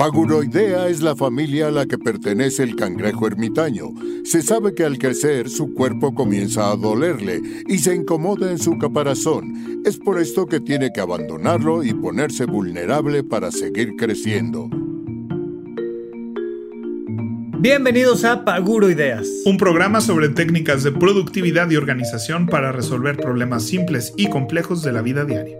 Paguroidea es la familia a la que pertenece el cangrejo ermitaño. Se sabe que al crecer su cuerpo comienza a dolerle y se incomoda en su caparazón. Es por esto que tiene que abandonarlo y ponerse vulnerable para seguir creciendo. Bienvenidos a Paguro Ideas, un programa sobre técnicas de productividad y organización para resolver problemas simples y complejos de la vida diaria.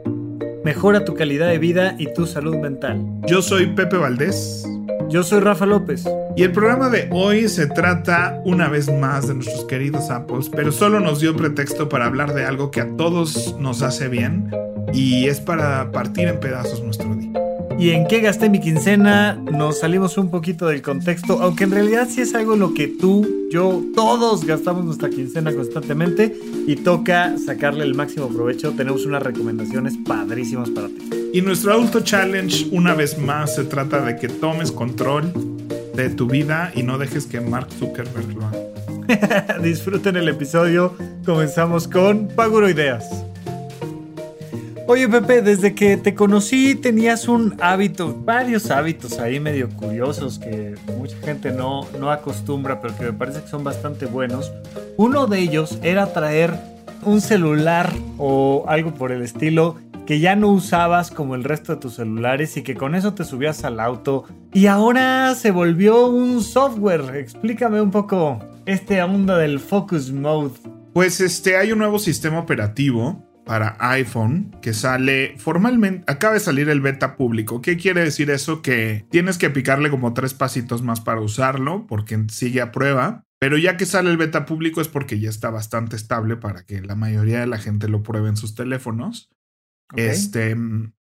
Mejora tu calidad de vida y tu salud mental. Yo soy Pepe Valdés. Yo soy Rafa López. Y el programa de hoy se trata una vez más de nuestros queridos Apples, pero solo nos dio pretexto para hablar de algo que a todos nos hace bien y es para partir en pedazos nuestro día y en qué gasté mi quincena, nos salimos un poquito del contexto, aunque en realidad sí es algo en lo que tú, yo, todos gastamos nuestra quincena constantemente y toca sacarle el máximo provecho. Tenemos unas recomendaciones padrísimas para ti. Y nuestro Auto Challenge, una vez más, se trata de que tomes control de tu vida y no dejes que Mark Zuckerberg lo haga. Disfruten el episodio. Comenzamos con Paguro Ideas. Oye Pepe, desde que te conocí tenías un hábito, varios hábitos ahí medio curiosos que mucha gente no, no acostumbra, pero que me parece que son bastante buenos. Uno de ellos era traer un celular o algo por el estilo que ya no usabas como el resto de tus celulares y que con eso te subías al auto y ahora se volvió un software. Explícame un poco este onda del Focus Mode. Pues este hay un nuevo sistema operativo para iPhone que sale formalmente, acaba de salir el beta público. ¿Qué quiere decir eso? Que tienes que picarle como tres pasitos más para usarlo porque sigue a prueba. Pero ya que sale el beta público es porque ya está bastante estable para que la mayoría de la gente lo pruebe en sus teléfonos. Este,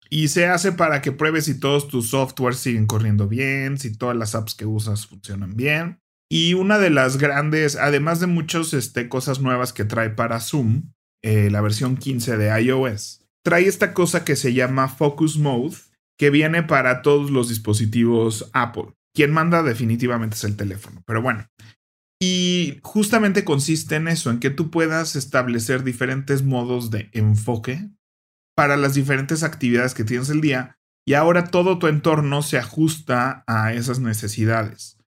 y se hace para que pruebes si todos tus softwares siguen corriendo bien, si todas las apps que usas funcionan bien. Y una de las grandes, además de muchas este, cosas nuevas que trae para Zoom, eh, la versión 15 de iOS, trae esta cosa que se llama Focus Mode, que viene para todos los dispositivos Apple. Quien manda definitivamente es el teléfono, pero bueno. Y justamente consiste en eso, en que tú puedas establecer diferentes modos de enfoque para las diferentes actividades que tienes el día y ahora todo tu entorno se ajusta a esas necesidades.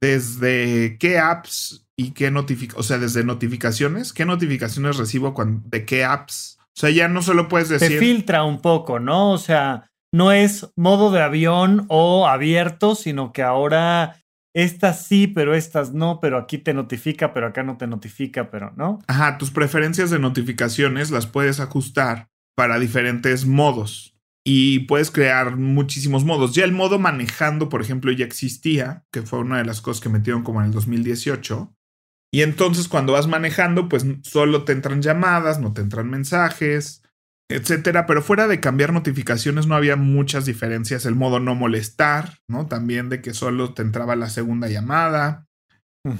Desde qué apps y qué notificaciones, o sea, desde notificaciones, qué notificaciones recibo de qué apps. O sea, ya no solo puedes decir. Se filtra un poco, ¿no? O sea, no es modo de avión o abierto, sino que ahora estas sí, pero estas no, pero aquí te notifica, pero acá no te notifica, pero no. Ajá, tus preferencias de notificaciones las puedes ajustar para diferentes modos y puedes crear muchísimos modos. Ya el modo manejando, por ejemplo, ya existía, que fue una de las cosas que metieron como en el 2018. Y entonces cuando vas manejando, pues solo te entran llamadas, no te entran mensajes, etcétera. Pero fuera de cambiar notificaciones no había muchas diferencias. El modo no molestar, ¿no? También de que solo te entraba la segunda llamada.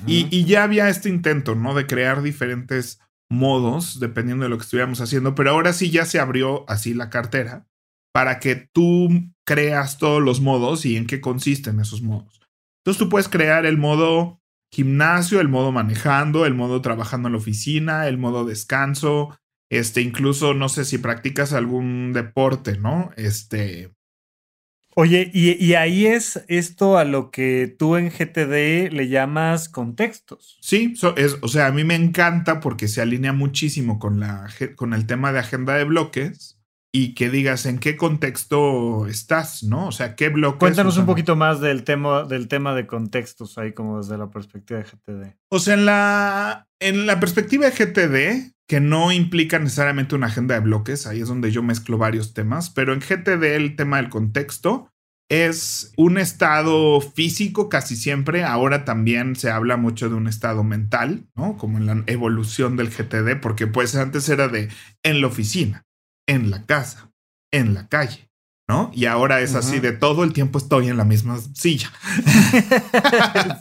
y, y, ya había este intento, ¿no? De crear diferentes modos dependiendo de lo que estuviéramos haciendo. Pero ahora sí ya se abrió así la cartera para que tú creas todos los modos y en qué consisten esos modos. Entonces tú puedes crear el modo gimnasio, el modo manejando, el modo trabajando en la oficina, el modo descanso, este, incluso no sé si practicas algún deporte, ¿no? Este. Oye, y, ahí es esto a lo que tú en GTD le llamas contextos. Sí, es, o sea, a mí me encanta porque se alinea muchísimo con, la, con el tema de agenda de bloques y que digas en qué contexto estás, ¿no? O sea, qué bloque. Cuéntanos un poquito más del tema, del tema de contextos ahí, como desde la perspectiva de GTD. O sea, en la, en la perspectiva de GTD, que no implica necesariamente una agenda de bloques, ahí es donde yo mezclo varios temas, pero en GTD el tema del contexto es un estado físico casi siempre. Ahora también se habla mucho de un estado mental, ¿no? Como en la evolución del GTD, porque pues antes era de en la oficina, en la casa, en la calle, ¿no? Y ahora es así de todo el tiempo estoy en la misma silla.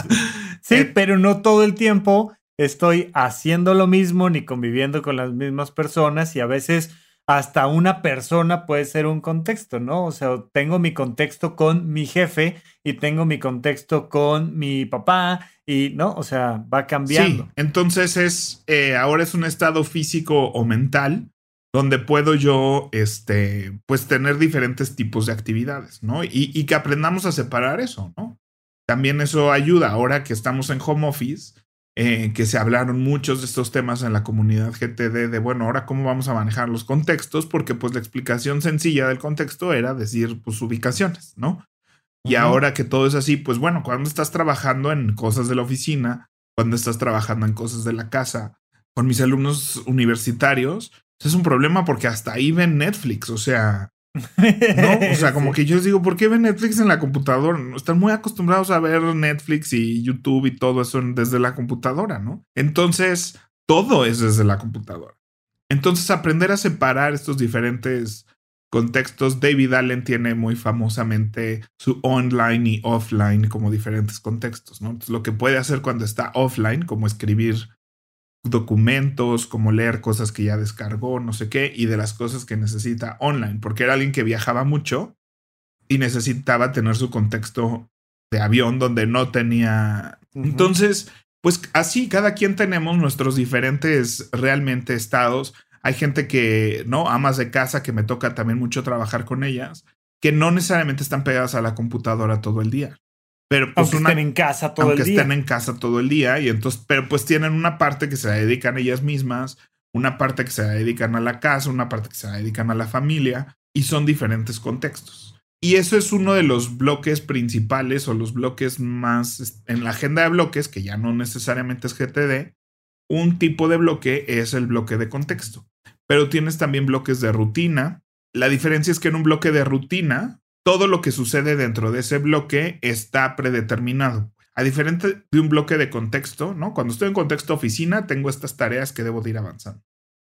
sí, eh, pero no todo el tiempo estoy haciendo lo mismo ni conviviendo con las mismas personas y a veces hasta una persona puede ser un contexto, ¿no? O sea, tengo mi contexto con mi jefe y tengo mi contexto con mi papá y, ¿no? O sea, va cambiando. Sí, entonces es, eh, ahora es un estado físico o mental donde puedo yo, este, pues tener diferentes tipos de actividades, ¿no? Y, y que aprendamos a separar eso, ¿no? También eso ayuda ahora que estamos en home office eh, que se hablaron muchos de estos temas en la comunidad GTD de, bueno, ahora cómo vamos a manejar los contextos, porque pues la explicación sencilla del contexto era decir, pues ubicaciones, ¿no? Y ahora que todo es así, pues bueno, cuando estás trabajando en cosas de la oficina, cuando estás trabajando en cosas de la casa, con mis alumnos universitarios, es un problema porque hasta ahí ven Netflix, o sea, ¿No? O sea, como que yo les digo, ¿por qué ven Netflix en la computadora? Están muy acostumbrados a ver Netflix y YouTube y todo eso desde la computadora, ¿no? Entonces, todo es desde la computadora. Entonces, aprender a separar estos diferentes contextos, David Allen tiene muy famosamente su online y offline como diferentes contextos, ¿no? Entonces, lo que puede hacer cuando está offline, como escribir documentos, como leer cosas que ya descargó, no sé qué, y de las cosas que necesita online, porque era alguien que viajaba mucho y necesitaba tener su contexto de avión donde no tenía... Entonces, pues así, cada quien tenemos nuestros diferentes realmente estados. Hay gente que, ¿no? Amas de casa, que me toca también mucho trabajar con ellas, que no necesariamente están pegadas a la computadora todo el día. Pero pues aunque estén en casa todo el día. estén en casa todo el día. Y entonces, pero pues tienen una parte que se dedican a ellas mismas, una parte que se dedican a la casa, una parte que se dedican a la familia, y son diferentes contextos. Y eso es uno de los bloques principales o los bloques más en la agenda de bloques, que ya no necesariamente es GTD. Un tipo de bloque es el bloque de contexto. Pero tienes también bloques de rutina. La diferencia es que en un bloque de rutina todo lo que sucede dentro de ese bloque está predeterminado. A diferencia de un bloque de contexto, ¿no? Cuando estoy en contexto oficina, tengo estas tareas que debo de ir avanzando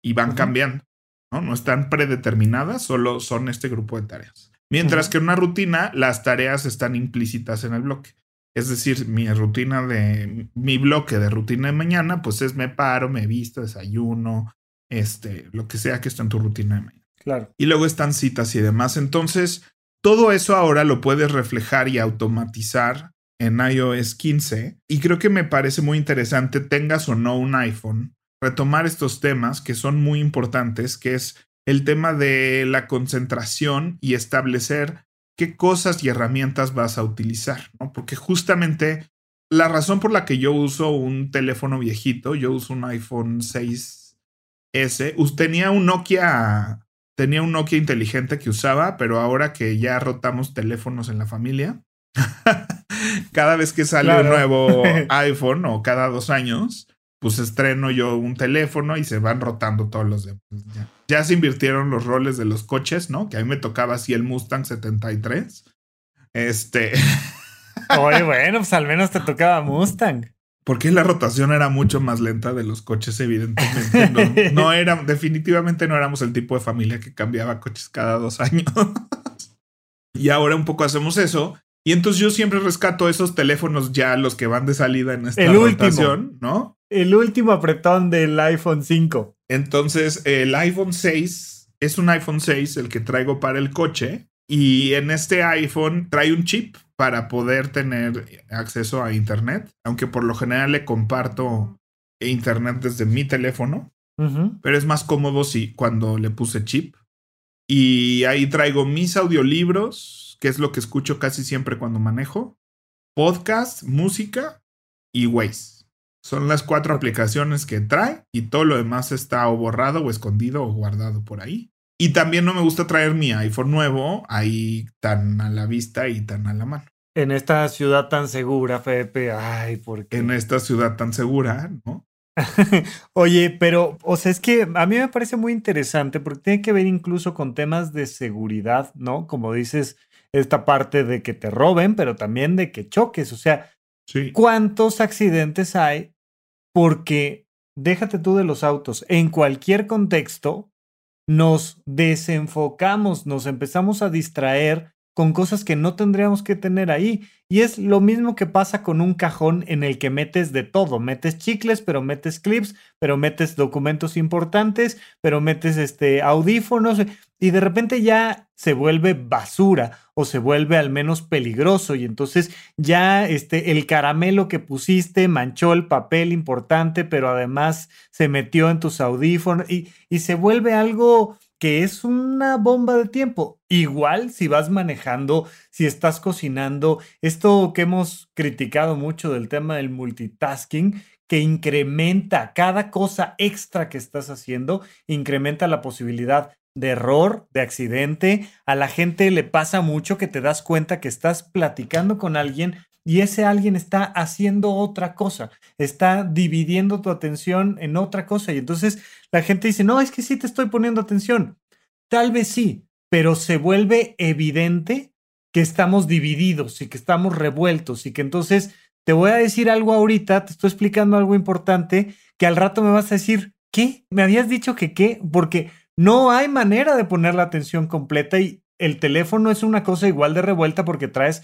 y van cambiando, ¿no? No están predeterminadas, solo son este grupo de tareas. Mientras que en una rutina, las tareas están implícitas en el bloque. Es decir, mi rutina de mi bloque de rutina de mañana, pues es me paro, me visto, desayuno, este, lo que sea que está en tu rutina de mañana. Claro. Y luego están citas y demás. Entonces, todo eso ahora lo puedes reflejar y automatizar en iOS 15 y creo que me parece muy interesante, tengas o no un iPhone, retomar estos temas que son muy importantes, que es el tema de la concentración y establecer qué cosas y herramientas vas a utilizar, ¿no? Porque justamente la razón por la que yo uso un teléfono viejito, yo uso un iPhone 6S, tenía un Nokia tenía un Nokia inteligente que usaba, pero ahora que ya rotamos teléfonos en la familia, cada vez que sale un nuevo iPhone o cada dos años, pues estreno yo un teléfono y se van rotando todos los demás. Ya. se invirtieron los roles de los coches, ¿no? Que a mí me tocaba así el Mustang 73. Este. Oye, bueno, pues al menos te tocaba Mustang. Porque la rotación era mucho más lenta de los coches, evidentemente. No, era, definitivamente no éramos el tipo de familia que cambiaba coches cada dos años. y ahora un poco hacemos eso. Y entonces yo siempre rescato esos teléfonos ya, los que van de salida en esta rotación, ¿no? El último apretón del iPhone 5. Entonces, el iPhone 6 es un iPhone 6, el que traigo para el coche. Y en este iPhone trae un chip para poder tener acceso a Internet, aunque por lo general le comparto Internet desde mi teléfono, pero es más cómodo si cuando le puse chip. Y ahí traigo mis audiolibros, que es lo que escucho casi siempre cuando manejo, podcast, música y Waze. Son las cuatro aplicaciones que trae y todo lo demás está o borrado o escondido o guardado por ahí. Y también no me gusta traer mi iPhone nuevo ahí tan a la vista y tan a la mano. En esta ciudad tan segura, Pepe. Ay, ¿por qué? En esta ciudad tan segura, ¿no? Oye, pero, o sea, es que a mí me parece muy interesante porque tiene que ver incluso con temas de seguridad, ¿no? Como dices, esta parte de que te roben, pero también de que choques. O sea, ¿cuántos accidentes hay? Porque déjate tú de los autos, en cualquier contexto nos desenfocamos, nos empezamos a distraer con cosas que no tendríamos que tener ahí. Y es lo mismo que pasa con un cajón en el que metes de todo. Metes chicles, pero metes clips, pero metes documentos importantes, pero metes este, audífonos. Y de repente ya se vuelve basura o se vuelve al menos peligroso. Y entonces ya este, el caramelo que pusiste manchó el papel importante, pero además se metió en tus audífonos y, y se vuelve algo que es una bomba de tiempo. Igual si vas manejando, si estás cocinando, esto que hemos criticado mucho del tema del multitasking, que incrementa cada cosa extra que estás haciendo, incrementa la posibilidad de error, de accidente. A la gente le pasa mucho que te das cuenta que estás platicando con alguien y ese alguien está haciendo otra cosa, está dividiendo tu atención en otra cosa y entonces la gente dice, no, es que sí te estoy poniendo atención. Tal vez sí, pero se vuelve evidente que estamos divididos y que estamos revueltos y que entonces te voy a decir algo ahorita, te estoy explicando algo importante que al rato me vas a decir, ¿qué? ¿Me habías dicho que qué? Porque no hay manera de poner la atención completa y el teléfono es una cosa igual de revuelta porque traes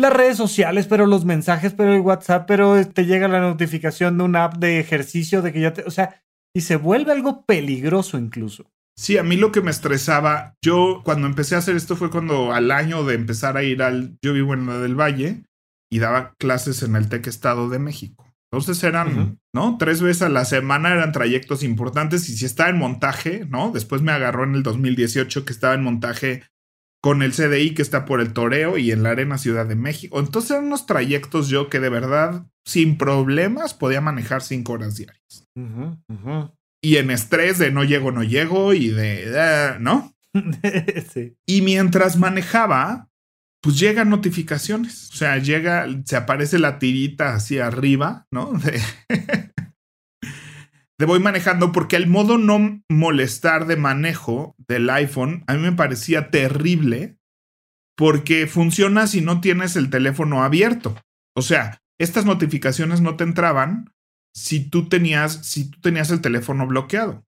las redes sociales, pero los mensajes, pero el WhatsApp, pero te llega la notificación de una app de ejercicio de que ya te, o sea, y se vuelve algo peligroso incluso. Sí, a mí lo que me estresaba, yo cuando empecé a hacer esto fue cuando al año de empezar a ir al, yo vivo en la del Valle y daba clases en el TEC Estado de México. Entonces eran, ¿no? Tres veces a la semana eran trayectos importantes y si estaba en montaje, ¿no? Después me agarró en el 2018 que estaba en montaje con el CDI que está por el Toreo y en la Arena Ciudad de México. Entonces eran unos trayectos yo que de verdad, sin problemas, podía manejar cinco horas diarias. Y en estrés de no llego, no llego y de, ah, ¿no? sí. Y mientras manejaba, pues llegan notificaciones. O sea, llega, se aparece la tirita así arriba, ¿no? De de voy manejando porque el modo no molestar de manejo del iPhone a mí me parecía terrible porque funciona si no tienes el teléfono abierto. O sea, estas notificaciones no te entraban si tú tenías, si tú tenías el teléfono bloqueado.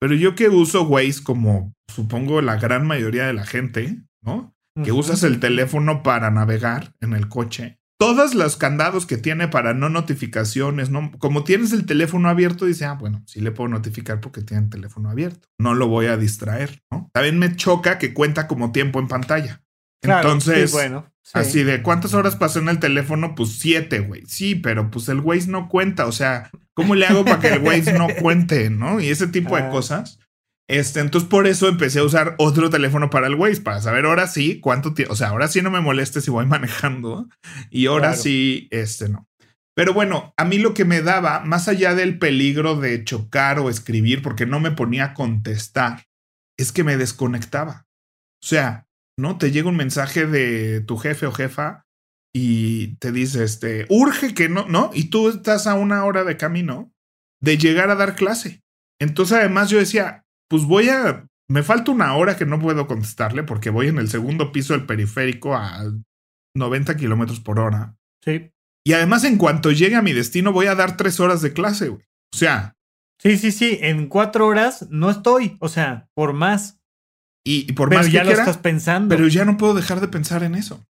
Pero yo que uso Waze como supongo la gran mayoría de la gente, ¿no? Que usas el teléfono para navegar en el coche todos los candados que tiene para no notificaciones, no, como tienes el teléfono abierto, dice, ah, bueno, sí le puedo notificar porque tiene el teléfono abierto. No lo voy a distraer, ¿no? También me choca que cuenta como tiempo en pantalla. Entonces, bueno, así de cuántas horas pasó en el teléfono, pues siete, güey. Sí, pero pues el Waze no cuenta. O sea, ¿cómo le hago para que el Waze no cuente, no? Y ese tipo de ah. cosas. Este, entonces por eso empecé a usar otro teléfono para el Waze, para saber ahora sí cuánto tiempo, o sea, ahora sí no me moleste si voy manejando y ahora sí, este no. Pero bueno, a mí lo que me daba, más allá del peligro de chocar o escribir, porque no me ponía a contestar, es que me desconectaba. O sea, ¿no? Te llega un mensaje de tu jefe o jefa y te dice, este, urge que no, ¿no? Y tú estás a una hora de camino de llegar a dar clase. Entonces, además, yo decía, pues voy a, me falta una hora que no puedo contestarle porque voy en el segundo piso del periférico a 90 kilómetros por hora. Sí. Y además, en cuanto llegue a mi destino, voy a dar tres horas de clase, güey. O sea. Sí, sí, sí. En cuatro horas no estoy. O sea, por más. Y, por más ya que lo estás pensando. Pero ya no puedo dejar de pensar en eso.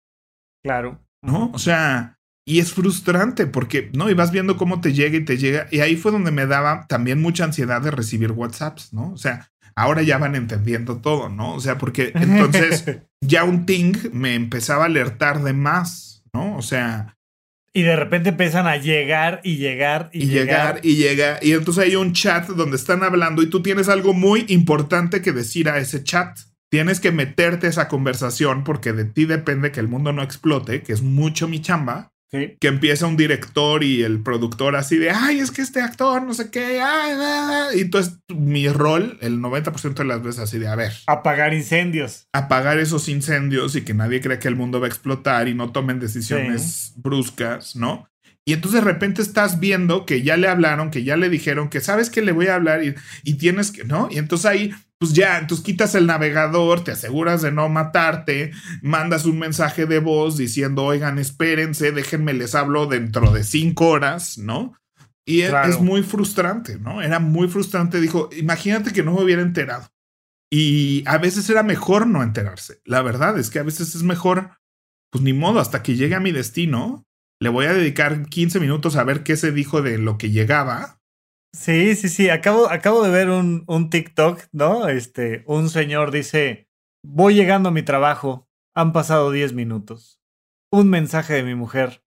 Claro. ¿No? O sea, y es frustrante porque, ¿no? Y vas viendo cómo te llega y te llega. Y ahí fue donde me daba también mucha ansiedad de recibir WhatsApps, ¿no? O sea, ahora ya van entendiendo todo, ¿no? O sea, porque entonces ya un ting me empezaba a alertar de más, ¿no? O sea... Y de repente empiezan a llegar y llegar y, llegar. y llega. Y entonces hay un chat donde están hablando y tú tienes algo muy importante que decir a ese chat. Tienes que meterte a esa conversación porque de ti depende que el mundo no explote, que es mucho mi chamba. Que empieza un director y el productor así de, ay, es que este actor, no sé qué, ay, y entonces mi rol, el 90% de las veces así de, a ver. Apagar incendios. Apagar esos incendios y que nadie cree que el mundo va a explotar y no tomen decisiones bruscas, ¿no? Y entonces de repente estás viendo que ya le hablaron, que ya le dijeron que sabes que le voy a hablar y, y tienes que, ¿no? Y entonces ahí pues ya, entonces quitas el navegador, te aseguras de no matarte, mandas un mensaje de voz diciendo, oigan, espérense, déjenme les hablo dentro de cinco horas, ¿no? Y es, muy frustrante, ¿no? Era muy frustrante. Dijo, imagínate que no me hubiera enterado. Y a veces era mejor no enterarse. La verdad es que a veces es mejor, pues ni modo, hasta que llegue a mi destino, le voy a dedicar 15 minutos a ver qué se dijo de lo que llegaba Sí, sí, sí. Acabo, acabo de ver un, un TikTok, ¿no? Este, un señor dice: Voy llegando a mi trabajo. Han pasado 10 minutos. Un mensaje de mi mujer.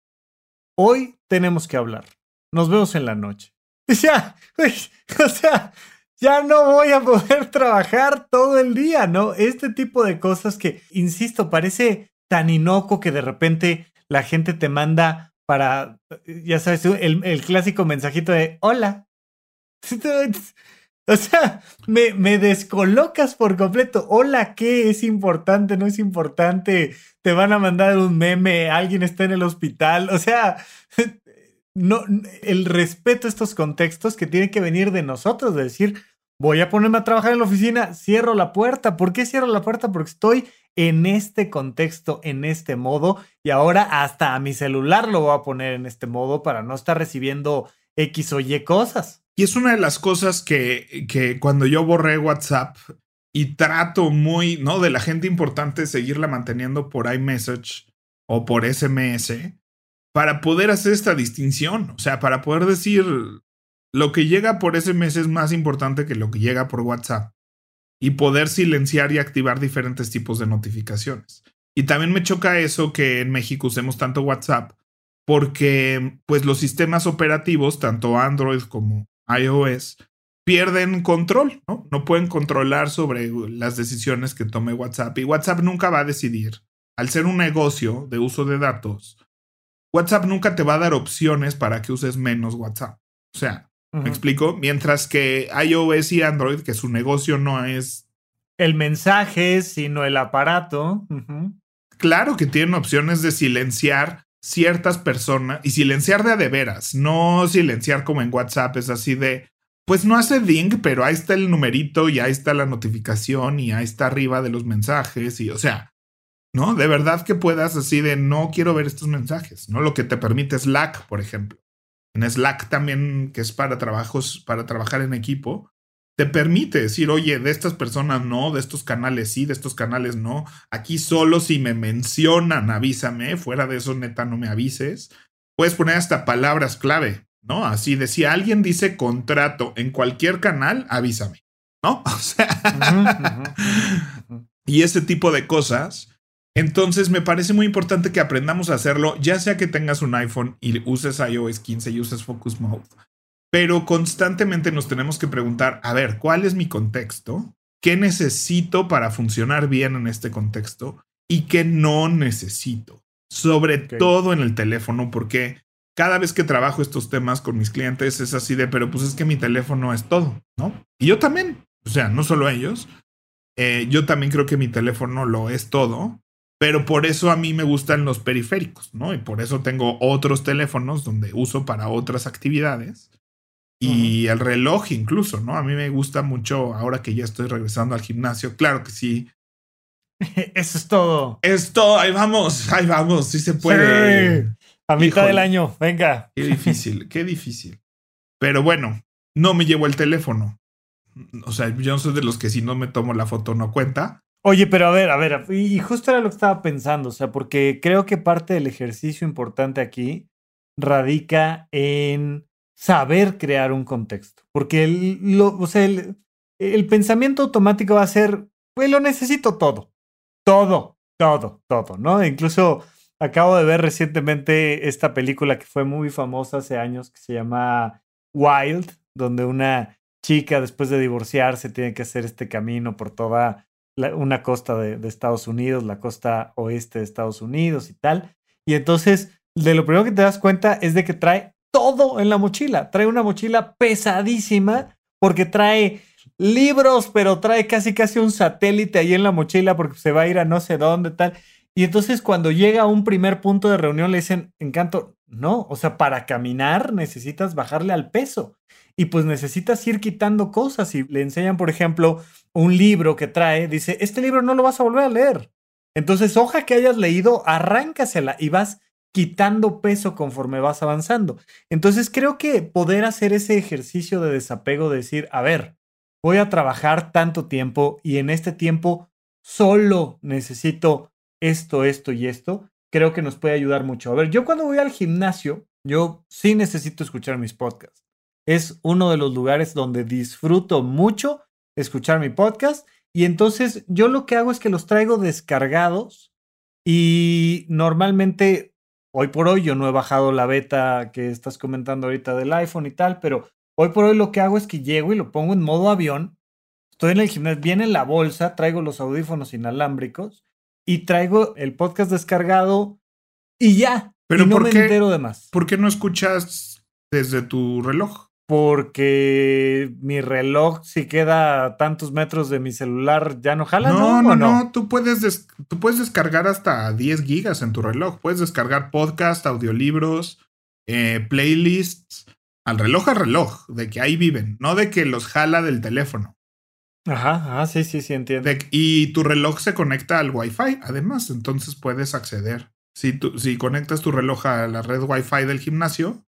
Hoy tenemos que hablar. Nos vemos en la noche. Ya, o sea, ya no voy a poder trabajar todo el día, ¿no? Este tipo de cosas que, insisto, parece tan inocuo que de repente la gente te manda para, ya sabes, el, el clásico mensajito de hola, O sea, me, me, descolocas por completo. Hola, ¿qué es importante? ¿No es importante? Te van a mandar un meme, alguien está en el hospital. O sea, no, el respeto a estos contextos que tiene que venir de nosotros, de decir, voy a ponerme a trabajar en la oficina, cierro la puerta. ¿Por qué cierro la puerta? Porque estoy en este contexto, en este modo, y ahora hasta a mi celular lo voy a poner en este modo para no estar recibiendo X o Y cosas. Y es una de las cosas que, que cuando yo borré WhatsApp y trato muy, ¿no? De la gente importante seguirla manteniendo por iMessage o por SMS para poder hacer esta distinción. O sea, para poder decir lo que llega por SMS es más importante que lo que llega por WhatsApp y poder silenciar y activar diferentes tipos de notificaciones. Y también me choca eso que en México usemos tanto WhatsApp porque pues los sistemas operativos, tanto Android como iOS, pierden control, ¿no? No pueden controlar sobre las decisiones que tome WhatsApp y WhatsApp nunca va a decidir. Al ser un negocio de uso de datos, WhatsApp nunca te va a dar opciones para que uses menos WhatsApp. O sea, ¿me explico? Mientras que iOS y Android, que su negocio no es... El mensaje, sino el aparato. Claro que tienen opciones de silenciar ciertas personas y silenciar de a de veras, no silenciar como en WhatsApp, es así de, pues no hace ding, pero ahí está el numerito y ahí está la notificación y ahí está arriba de los mensajes y o sea, ¿no? De verdad que puedas así de no quiero ver estos mensajes, ¿no? Lo que te permite Slack, por ejemplo. En Slack también, que es para trabajos, para trabajar en equipo, te permite decir, oye, de estas personas no, de estos canales sí, de estos canales no. Aquí solo si me mencionan, avísame. Fuera de eso, neta, no me avises. Puedes poner hasta palabras clave, ¿no? Así de si alguien dice contrato en cualquier canal, avísame, ¿no? O sea, y ese tipo de cosas. Entonces me parece muy importante que aprendamos a hacerlo, ya sea que tengas un iPhone y uses iOS 15 y uses Focus Mode pero constantemente nos tenemos que preguntar, a ver, ¿cuál es mi contexto? ¿Qué necesito para funcionar bien en este contexto? ¿Y qué no necesito? Sobre todo en el teléfono, porque cada vez que trabajo estos temas con mis clientes es así de, pero pues es que mi teléfono es todo, ¿no? Y yo también, o sea, no solo ellos, eh, yo también creo que mi teléfono lo es todo, pero por eso a mí me gustan los periféricos, ¿no? Y por eso tengo otros teléfonos donde uso para otras actividades y el reloj incluso, ¿no? A mí me gusta mucho ahora que ya estoy regresando al gimnasio. Claro que sí. Eso es todo. Es todo. Ahí vamos, ahí vamos. Sí se puede. A mitad del año, venga. Qué difícil, qué difícil. Pero bueno, no me llevo el teléfono. O sea, yo no soy de los que si no me tomo la foto no cuenta. Oye, pero a ver, a ver, y justo era lo que estaba pensando, o sea, porque creo que parte del ejercicio importante aquí radica en saber crear un contexto. Porque el, o sea, el, pensamiento automático va a ser, pues lo necesito todo. Todo, todo, todo, ¿no? Incluso acabo de ver recientemente esta película que fue muy famosa hace años que se llama Wild, donde una chica después de divorciarse tiene que hacer este camino por toda una costa de, de Estados Unidos, la costa oeste de Estados Unidos y tal. Y entonces, de lo primero que te das cuenta es de que trae todo en la mochila. Trae una mochila pesadísima porque trae libros, pero trae casi casi un satélite ahí en la mochila porque se va a ir a no sé dónde, tal. Y entonces cuando llega a un primer punto de reunión le dicen, encanto, no, o sea, para caminar necesitas bajarle al peso. y pues necesitas ir quitando cosas y le enseñan, por ejemplo, un libro que trae, dice, este libro no lo vas a volver a leer. Entonces, hoja que hayas leído, arráncasela y vas quitando peso conforme vas avanzando. Entonces, creo que poder hacer ese ejercicio de desapego, de decir, a ver, voy a trabajar tanto tiempo y en este tiempo solo necesito esto, esto y esto, creo que nos puede ayudar mucho. A ver, yo cuando voy al gimnasio, yo sí necesito escuchar mis podcasts. Es uno de los lugares donde disfruto mucho escuchar mi podcast y entonces yo lo que hago es que los traigo descargados y normalmente hoy por hoy yo no he bajado la beta que estás comentando ahorita del iPhone y tal, pero hoy por hoy lo que hago es que llego y lo pongo en modo avión. Estoy en el gimnasio, viene la bolsa, traigo los audífonos inalámbricos y traigo el podcast descargado y ya. Pero y no ¿por me qué? entero de más. ¿Por qué no escuchas desde tu reloj? Porque mi reloj, si queda a tantos metros de mi celular, ya no jala, No, ¿no? no, ¿O no. Tú puedes, des- tú puedes descargar hasta 10 gigas en tu reloj. Puedes descargar podcast, audiolibros, eh, playlists. Al reloj al reloj, de que ahí viven, no de que los jala del teléfono. Ajá, ajá, sí, sí, sí, entiendo. De- y tu reloj se conecta al Wi-Fi, además, entonces puedes acceder. Si, tú, si conectas tu reloj a la red Wi-Fi del gimnasio,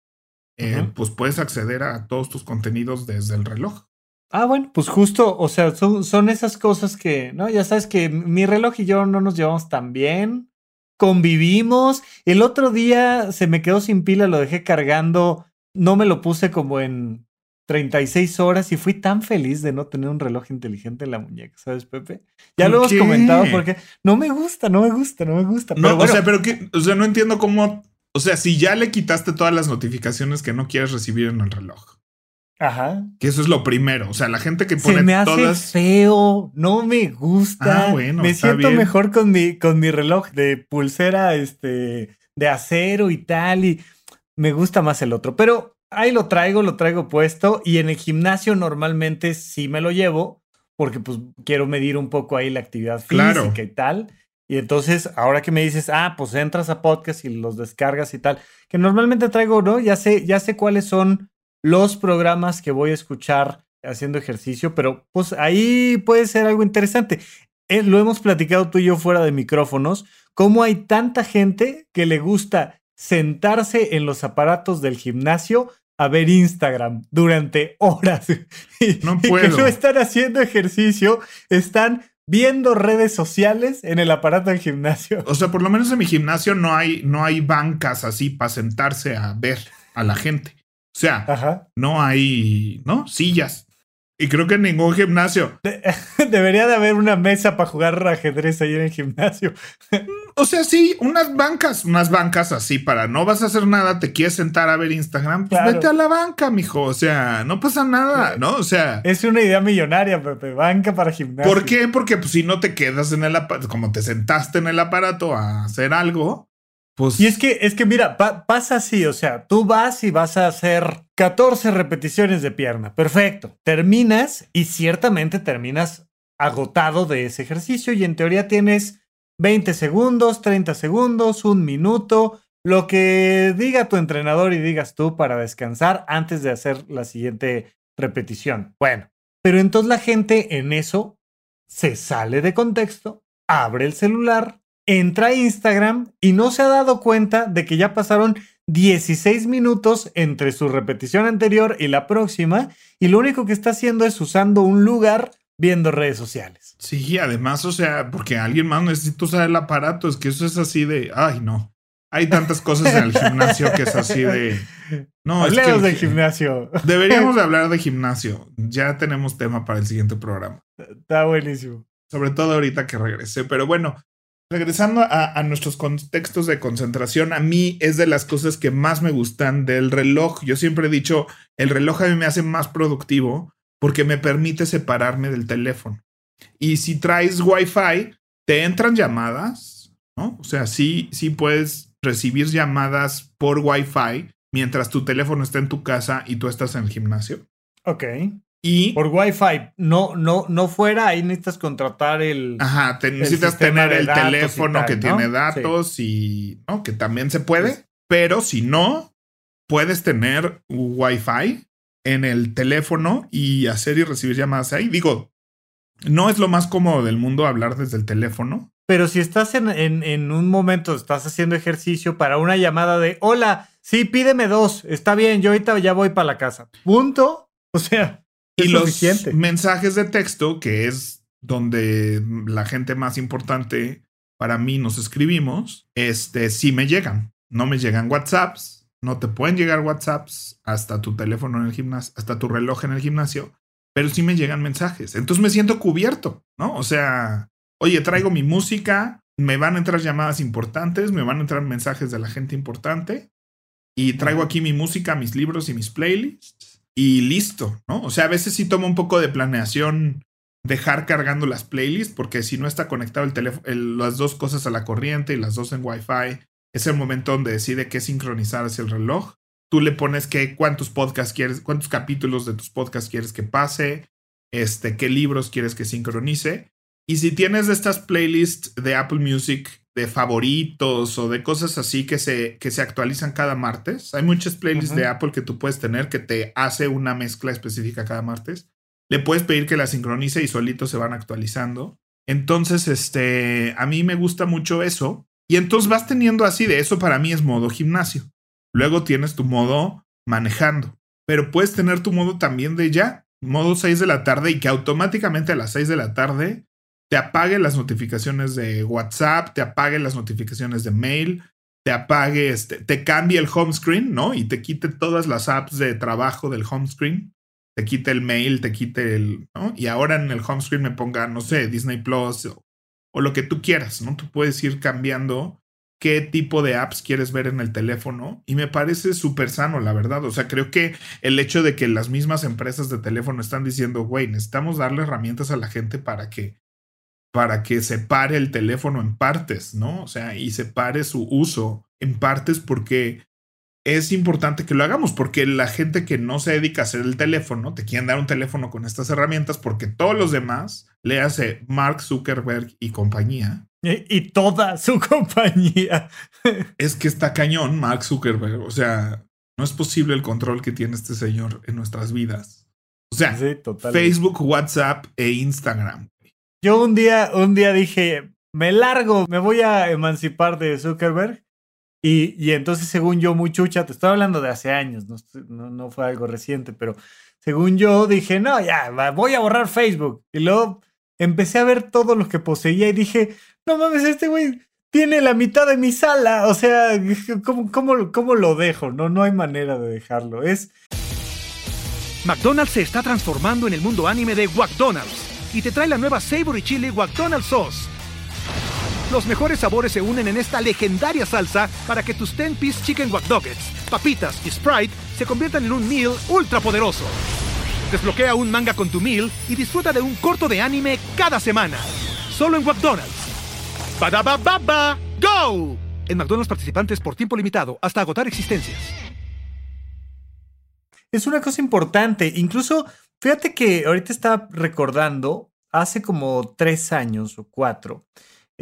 eh, pues puedes acceder a todos tus contenidos desde el reloj. Ah, bueno, pues justo, o sea, son, son esas cosas que, ¿no? Ya sabes que mi reloj y yo no nos llevamos tan bien, convivimos. El otro día se me quedó sin pila, lo dejé cargando, no me lo puse como en 36 horas y fui tan feliz de no tener un reloj inteligente en la muñeca, ¿sabes, Pepe? Ya lo ¿Por hemos comentado porque no me gusta, no me gusta, no me gusta. No, Pero bueno, o sea, pero que, o sea, no entiendo cómo. O sea, si ya le quitaste todas las notificaciones que no quieres recibir en el reloj. ajá. Que eso es lo primero. O sea, la gente que Se pone me hace todas. feo, no me gusta. Ah, bueno, me está siento bien. mejor con mi, con mi reloj de pulsera este, de acero y tal, y me gusta más el otro. Pero ahí lo traigo, lo traigo puesto, y en el gimnasio normalmente sí me lo llevo, porque pues quiero medir un poco ahí la actividad física Claro. y tal. Y entonces, ahora que me dices, ah, pues entras a podcast y los descargas y tal, que normalmente traigo, ¿no? Ya sé, ya sé cuáles son los programas que voy a escuchar haciendo ejercicio, pero pues ahí puede ser algo interesante. Eh, lo hemos platicado tú y yo fuera de micrófonos, cómo hay tanta gente que le gusta sentarse en los aparatos del gimnasio a ver Instagram durante horas. Y, No y que puedo. no están haciendo ejercicio, están viendo redes sociales en el aparato del gimnasio. O sea, por lo menos en mi gimnasio no hay, no hay bancas así para sentarse a ver a la gente. O sea, Ajá. no hay, ¿no? Sillas. Y creo que en ningún gimnasio. Debería de haber una mesa para jugar ajedrez ahí en el gimnasio. O sea, sí, unas bancas, unas bancas así para no vas a hacer nada, te quieres sentar a ver Instagram, pues Claro. vete a la banca, mijo. O sea, no pasa nada, ¿no? O sea, Es una idea millonaria, Pepe. Banca para gimnasio. ¿por qué? Porque pues, si no te quedas en el aparato, como te sentaste en el aparato a hacer algo, pues. Y es que, es que mira, pa- pasa así, o sea, tú vas y vas a hacer 14 repeticiones de pierna. Perfecto. Terminas y ciertamente terminas agotado de ese ejercicio y en teoría tienes 20 segundos, 30 segundos, un minuto, lo que diga tu entrenador y digas tú para descansar antes de hacer la siguiente repetición. Bueno, pero entonces la gente en eso se sale de contexto, abre el celular, entra a Instagram y no se ha dado cuenta de que ya pasaron 16 minutos entre su repetición anterior y la próxima y lo único que está haciendo es usando un lugar viendo redes sociales. Sí, además, o sea, porque alguien más necesita usar el aparato, es que eso es así de, ay, no. Hay tantas cosas en el gimnasio que es así de. No, es que Hablemos el del gi- gimnasio. Deberíamos de hablar de gimnasio. Ya tenemos tema para el siguiente programa. Está buenísimo. Sobre todo ahorita que regresé. Pero bueno, regresando a, a nuestros contextos de concentración, a mí es de las cosas que más me gustan del reloj. Yo siempre he dicho, el reloj a mí me hace más productivo porque me permite separarme del teléfono. Y si traes Wi-Fi, te entran llamadas, ¿no? O sea, sí, sí puedes recibir llamadas por Wi-Fi mientras tu teléfono está en tu casa y tú estás en el gimnasio. Ok. Y Por Wi-Fi, no, no, no fuera, ahí necesitas contratar el. Ajá, te necesitas tener el teléfono tal, que ¿no? tiene Sí. datos y ¿no? que también se puede, Pues- pero si no, puedes tener Wi-Fi en el teléfono y hacer y recibir llamadas ahí. Digo, no es lo más cómodo del mundo hablar desde el teléfono. Pero si estás en, en, un momento, estás haciendo ejercicio para una llamada de, hola, sí, pídeme dos, está bien, yo ahorita ya voy para la casa. Punto. O sea, y los mensajes de texto, que es donde la gente más importante para mí nos escribimos, este, sí me llegan. No me llegan WhatsApps, no te pueden llegar WhatsApps hasta tu teléfono en el gimnasio, hasta tu reloj en el gimnasio, pero sí me llegan mensajes. Entonces me siento cubierto, ¿no? O sea, oye, traigo mi música, me van a entrar llamadas importantes, me van a entrar mensajes de la gente importante y traigo aquí mi música, mis libros y mis playlists y listo, ¿no? O sea, a veces sí tomo un poco de planeación dejar cargando las playlists porque si no está conectado el teléfono, las dos cosas a la corriente y las dos en Wi-Fi, es el momento donde decide qué sincronizar hacia el reloj. Tú le pones qué, cuántos podcasts quieres, cuántos capítulos de tus podcasts quieres que pase, este, qué libros quieres que sincronice. Y si tienes estas playlists de Apple Music de favoritos o de cosas así que se, que se actualizan cada martes. Hay muchas playlists de Apple que tú puedes tener que te hace una mezcla específica cada martes. Le puedes pedir que la sincronice y solito se van actualizando. Entonces, este, a mí me gusta mucho eso. Y entonces vas teniendo así de eso para mí es modo gimnasio. Luego tienes tu modo manejando. Pero puedes tener tu modo también de ya, modo 6 de la tarde y que automáticamente a las 6 de la tarde te apague las notificaciones de WhatsApp, te apague las notificaciones de mail, te apague, este, te cambie el home screen, ¿no? Y te quite todas las apps de trabajo del home screen, te quite el mail, te quite el, ¿no? Y ahora en el home screen me ponga, no sé, Disney Plus o, o lo que tú quieras, ¿no? Tú puedes ir cambiando qué tipo de apps quieres ver en el teléfono y me parece súper sano, la verdad. O sea, creo que el hecho de que las mismas empresas de teléfono están diciendo, güey, necesitamos darle herramientas a la gente para que para que separe el teléfono en partes, ¿no? O sea, y separe su uso en partes porque es importante que lo hagamos, porque la gente que no se dedica a hacer el teléfono, te quieren dar un teléfono con estas herramientas, porque todos los demás, le hace Mark Zuckerberg y compañía. Y, toda su compañía. es que está cañón Mark Zuckerberg, o sea, no es posible el control que tiene este señor en nuestras vidas. O sea, Facebook, WhatsApp e Instagram. Yo un día, un día dije, me largo, me voy a emancipar de Zuckerberg. Y, entonces, según yo, muy chucha, te estoy hablando de hace años, no, no, fue algo reciente, pero según yo dije, no, ya, voy a borrar Facebook. Y luego empecé a ver todo lo que poseía y dije, no mames, este güey tiene la mitad de mi sala. O sea, ¿cómo, cómo, cómo lo dejo? No, no hay manera de dejarlo. Es. McDonald's se está transformando en el mundo anime de McDonald's y te trae la nueva Savory Chili McDonald's Sauce. Los mejores sabores se unen en esta legendaria salsa para que tus 10-piece chicken wack papitas y Sprite se conviertan en un meal ultra poderoso. Desbloquea un manga con tu meal y disfruta de un corto de anime cada semana. Solo en McDonald's. baba ¡Go! En McDonald's participantes por tiempo limitado hasta agotar existencias. Es una cosa importante. Incluso Fíjate que ahorita estaba recordando, hace como tres años o cuatro,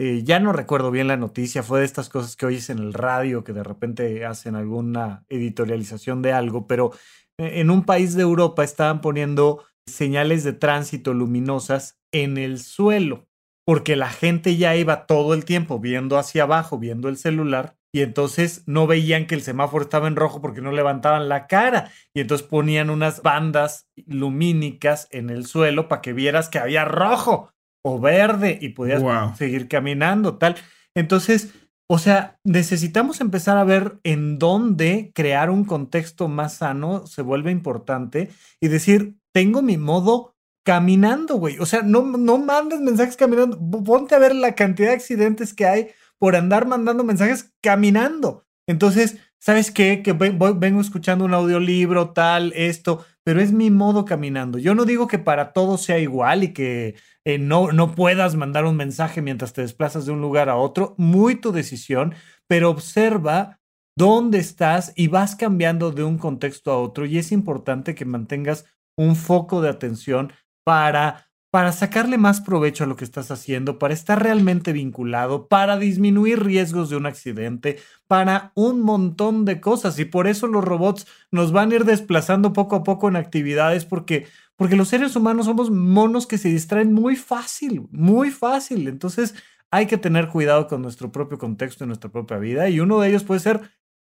eh, ya no recuerdo bien la noticia, fue de estas cosas que oyes en el radio, que de repente hacen alguna editorialización de algo, pero eh, en un país de Europa estaban poniendo señales de tránsito luminosas en el suelo, porque la gente ya iba todo el tiempo viendo hacia abajo, viendo el celular, y entonces no veían que el semáforo estaba en rojo porque no levantaban la cara y entonces ponían unas bandas lumínicas en el suelo para que vieras que había rojo o verde y podías seguir caminando, tal. Entonces, o sea, necesitamos empezar a ver en dónde crear un contexto más sano se vuelve importante y decir, tengo mi modo caminando, güey. O sea, no, no mandes mensajes caminando, ponte a ver la cantidad de accidentes que hay por andar mandando mensajes caminando. Entonces, ¿sabes qué? Que vengo escuchando un audiolibro, tal, esto, pero es mi modo caminando. Yo no digo que para todos sea igual y que eh, no, no puedas mandar un mensaje mientras te desplazas de un lugar a otro. Muy tu decisión, pero observa dónde estás y vas cambiando de un contexto a otro y es importante que mantengas un foco de atención para para sacarle más provecho a lo que estás haciendo, para estar realmente vinculado, para disminuir riesgos de un accidente, para un montón de cosas. Y por eso los robots nos van a ir desplazando poco a poco en actividades porque, porque los seres humanos somos monos que se distraen muy fácil, muy fácil. Entonces hay que tener cuidado con nuestro propio contexto y nuestra propia vida. Y uno de ellos puede ser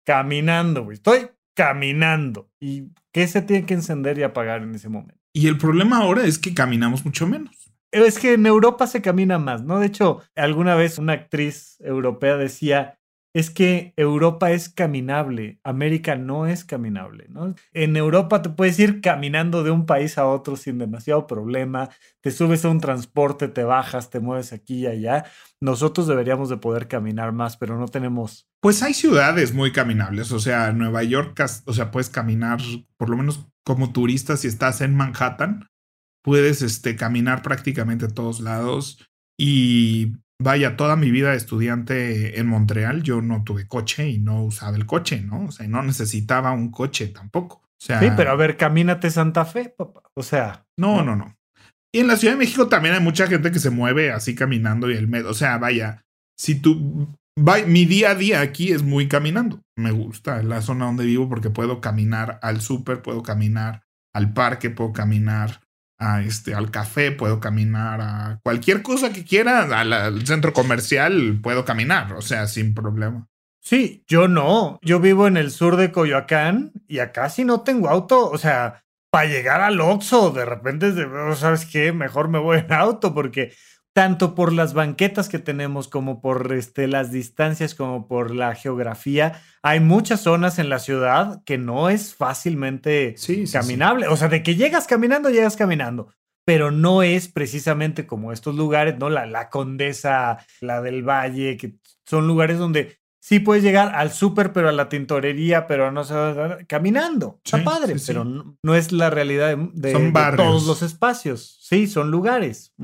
caminando, Estoy caminando. ¿Y qué se tiene que encender y apagar en ese momento? Y el problema ahora es que caminamos mucho menos. Es que en Europa se camina más, ¿no? De hecho, alguna vez una actriz europea decía, es que Europa es caminable, América no es caminable, ¿no? En Europa te puedes ir caminando de un país a otro sin demasiado problema, te subes a un transporte, te bajas, te mueves aquí y allá. Nosotros deberíamos de poder caminar más, pero no tenemos... Pues hay ciudades muy caminables, o sea, Nueva York, o sea, puedes caminar por lo menos como turista si estás en Manhattan, puedes este, caminar prácticamente a todos lados y vaya, toda mi vida de estudiante en Montreal, yo no tuve coche y no usaba el coche, ¿no? O sea, no necesitaba un coche tampoco. O sea, sí, pero a ver, camínate Santa Fe, papá. O sea. No, no, no. Y en la Ciudad de México también hay mucha gente que se mueve así caminando y el medio. O sea, vaya, si tú. mi día a día aquí es muy caminando. Me gusta la zona donde vivo porque puedo caminar al súper, puedo caminar al parque, puedo caminar a este, al café, puedo caminar a cualquier cosa que quiera, al, centro comercial puedo caminar, o sea, sin problema. Sí, yo no. Yo vivo en el sur de Coyoacán y acá si no tengo auto. O sea, para llegar al Oxxo, de repente, oh, ¿sabes qué? Mejor me voy en auto porque tanto por las banquetas que tenemos como por este, las distancias, como por la geografía, hay muchas zonas en la ciudad que no es fácilmente caminable. O sea, de que llegas caminando, llegas caminando. Pero no es precisamente como estos lugares, ¿no? La, la Condesa, la del Valle, que son lugares donde sí puedes llegar al súper, pero a la tintorería, pero no sé, caminando. Está padre, pero no, es la realidad de, todos los espacios. Sí, son lugares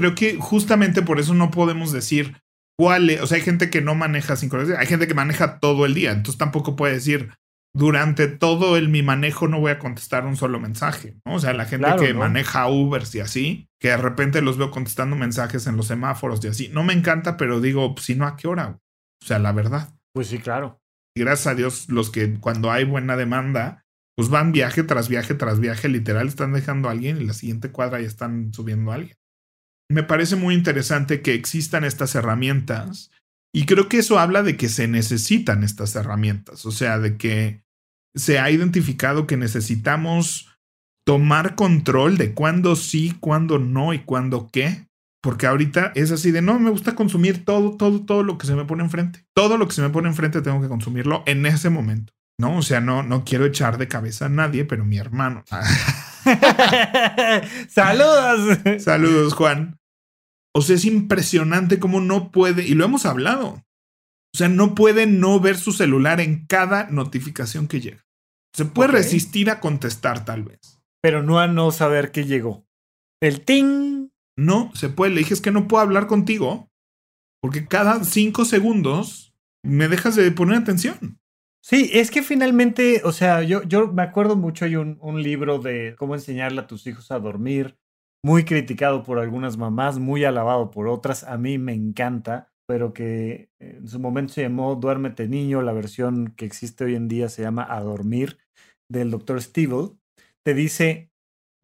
creo que justamente por eso no podemos decir cuál es, o sea, hay gente que no maneja sincronización, hay gente que maneja todo el día, entonces tampoco puede decir durante todo el mi manejo no voy a contestar un solo mensaje, ¿no? O sea, la gente que maneja Ubers y así, que de repente los veo contestando mensajes en los semáforos y así, no me encanta, pero digo, si no, ¿a qué hora? O sea, la verdad. Pues sí, claro. Y gracias a Dios, los que cuando hay buena demanda, pues van viaje tras viaje tras viaje, literal, están dejando a alguien y la siguiente cuadra ya están subiendo a alguien me parece muy interesante que existan estas herramientas y creo que eso habla de que se necesitan estas herramientas, o sea, de que se ha identificado que necesitamos tomar control de cuándo sí, cuándo no y cuándo qué, porque ahorita es así de no, me gusta consumir todo, todo, todo lo que se me pone enfrente. Todo lo que se me pone enfrente tengo que consumirlo en ese momento. No, o sea, no, no quiero echar de cabeza a nadie, pero mi hermano. Saludos. Saludos, Juan. O sea, es impresionante cómo no puede, y lo hemos hablado, o sea, no puede no ver su celular en cada notificación que llega. Se puede resistir a contestar tal vez. Pero no a no saber que llegó. El ting. No, se puede. Le dije es que no puedo hablar contigo porque cada cinco segundos me dejas de poner atención. Sí, es que finalmente, o sea, yo, yo me acuerdo mucho, hay un, un libro de cómo enseñarle a tus hijos a dormir muy criticado por algunas mamás, muy alabado por otras. A mí me encanta, pero que en su momento se llamó Duérmete Niño, la versión que existe hoy en día se llama A Dormir, del doctor Stiebel. Te dice,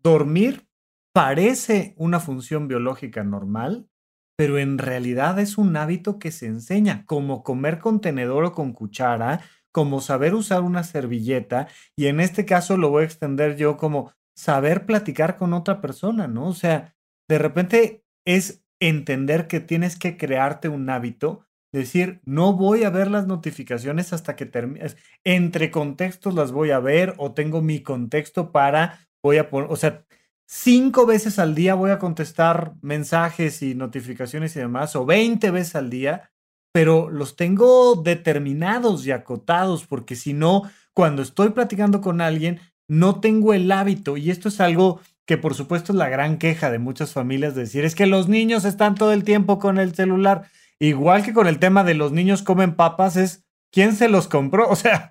dormir parece una función biológica normal, pero en realidad es un hábito que se enseña, como comer con tenedor o con cuchara, como saber usar una servilleta, y en este caso lo voy a extender yo como saber platicar con otra persona, ¿no? O sea, de repente es entender que tienes que crearte un hábito, decir, no voy a ver las notificaciones hasta que termines, entre contextos las voy a ver o tengo mi contexto para, voy a poner, o sea, cinco veces al día voy a contestar mensajes y notificaciones y demás, o 20 veces al día, pero los tengo determinados y acotados, porque si no, cuando estoy platicando con alguien, no tengo el hábito, y esto es algo que por supuesto es la gran queja de muchas familias, de decir, es que los niños están todo el tiempo con el celular, igual que con el tema de los niños comen papas, es quién se los compró, o sea,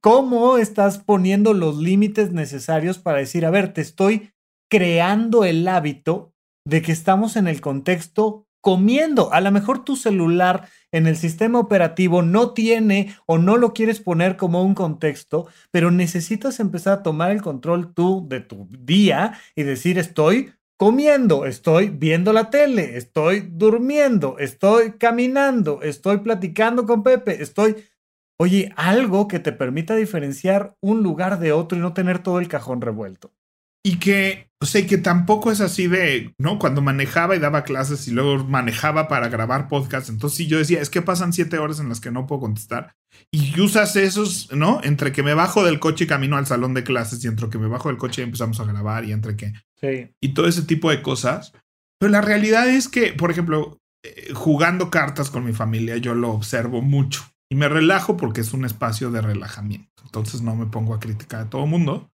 ¿cómo estás poniendo los límites necesarios para decir, a ver, te estoy creando el hábito de que estamos en el contexto comiendo. A lo mejor tu celular en el sistema operativo no tiene o no lo quieres poner como un contexto, pero necesitas empezar a tomar el control tú de tu día y decir estoy comiendo, estoy viendo la tele, estoy durmiendo, estoy caminando, estoy platicando con Pepe, estoy... Oye, algo que te permita diferenciar un lugar de otro y no tener todo el cajón revuelto. Y que, o sea, que tampoco es así de, ¿no? Cuando manejaba y daba clases y luego manejaba para grabar podcast, entonces sí yo decía, es que pasan siete horas en las que no puedo contestar. Y usas esos, ¿no? Entre que me bajo del coche y camino al salón de clases y entre que me bajo del coche y empezamos a grabar y entre que... Sí. Y todo ese tipo de cosas. Pero la realidad es que, por ejemplo, eh, jugando cartas con mi familia, yo lo observo mucho. Y me relajo porque es un espacio de relajamiento. Entonces no me pongo a criticar a todo mundo.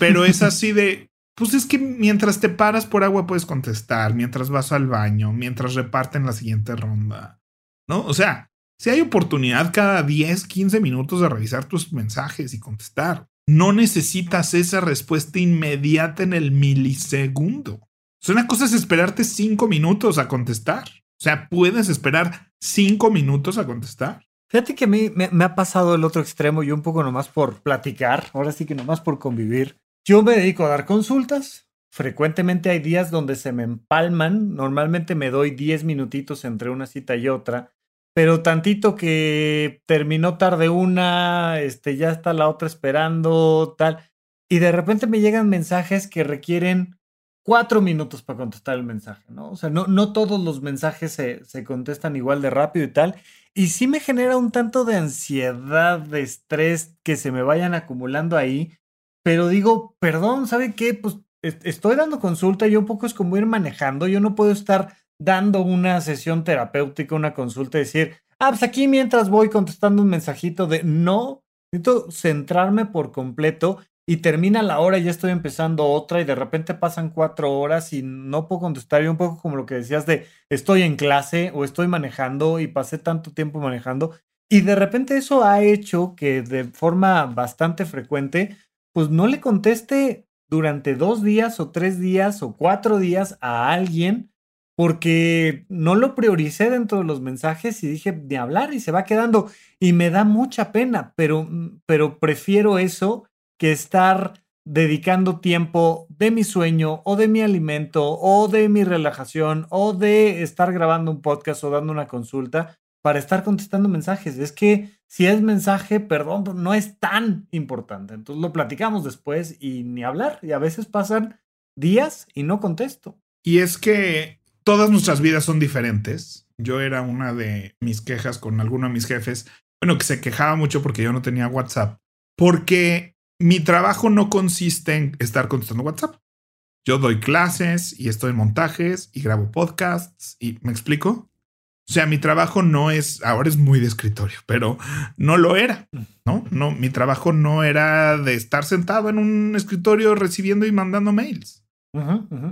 Pero es así de, pues es que mientras te paras por agua puedes contestar, mientras vas al baño, mientras reparten la siguiente ronda, ¿no? O sea, si hay oportunidad cada 10, 15 minutos de revisar tus mensajes y contestar, no necesitas esa respuesta inmediata en el milisegundo. O sea, una cosa es esperarte 5 minutos a contestar. O sea, puedes esperar 5 minutos a contestar. Fíjate que a mí me, me, ha pasado el otro extremo y un poco nomás por platicar, ahora sí que nomás por convivir. Yo me dedico a dar consultas. Frecuentemente hay días donde se me empalman. Normalmente me doy 10 minutitos entre una cita y otra. Pero tantito que terminó tarde una, este, ya está la otra esperando, tal. Y de repente me llegan mensajes que requieren cuatro minutos para contestar el mensaje, ¿no? O sea, no, no todos los mensajes se, se contestan igual de rápido y tal. Y sí me genera un tanto de ansiedad, de estrés que se me vayan acumulando ahí pero digo, perdón, ¿sabe qué? Pues estoy dando consulta y un poco es como ir manejando. Yo no puedo estar dando una sesión terapéutica, una consulta y decir, ah, pues aquí mientras voy contestando un mensajito de no, necesito centrarme por completo y termina la hora y ya estoy empezando otra y de repente pasan cuatro horas y no puedo contestar y un poco como lo que decías de estoy en clase o estoy manejando y pasé tanto tiempo manejando y de repente eso ha hecho que de forma bastante frecuente pues no le conteste durante dos días o tres días o cuatro días a alguien porque no lo prioricé dentro de los mensajes y dije de hablar y se va quedando y me da mucha pena, pero, mm, pero prefiero eso que estar dedicando tiempo de mi sueño o de mi alimento o de mi relajación o de estar grabando un podcast o dando una consulta para estar contestando mensajes. Es que si es mensaje, perdón, no es tan importante. Entonces lo platicamos después y ni hablar. Y a veces pasan días y no contesto. Y es que todas nuestras vidas son diferentes. Yo era una de mis quejas con alguno de mis jefes, bueno, que se quejaba mucho porque yo no tenía WhatsApp, porque mi trabajo no consiste en estar contestando WhatsApp. Yo doy clases y estoy en montajes y grabo podcasts y me explico. O sea, mi trabajo no es, ahora es muy de escritorio, pero no lo era, ¿no? No, mi trabajo no era de estar sentado en un escritorio recibiendo y mandando mails.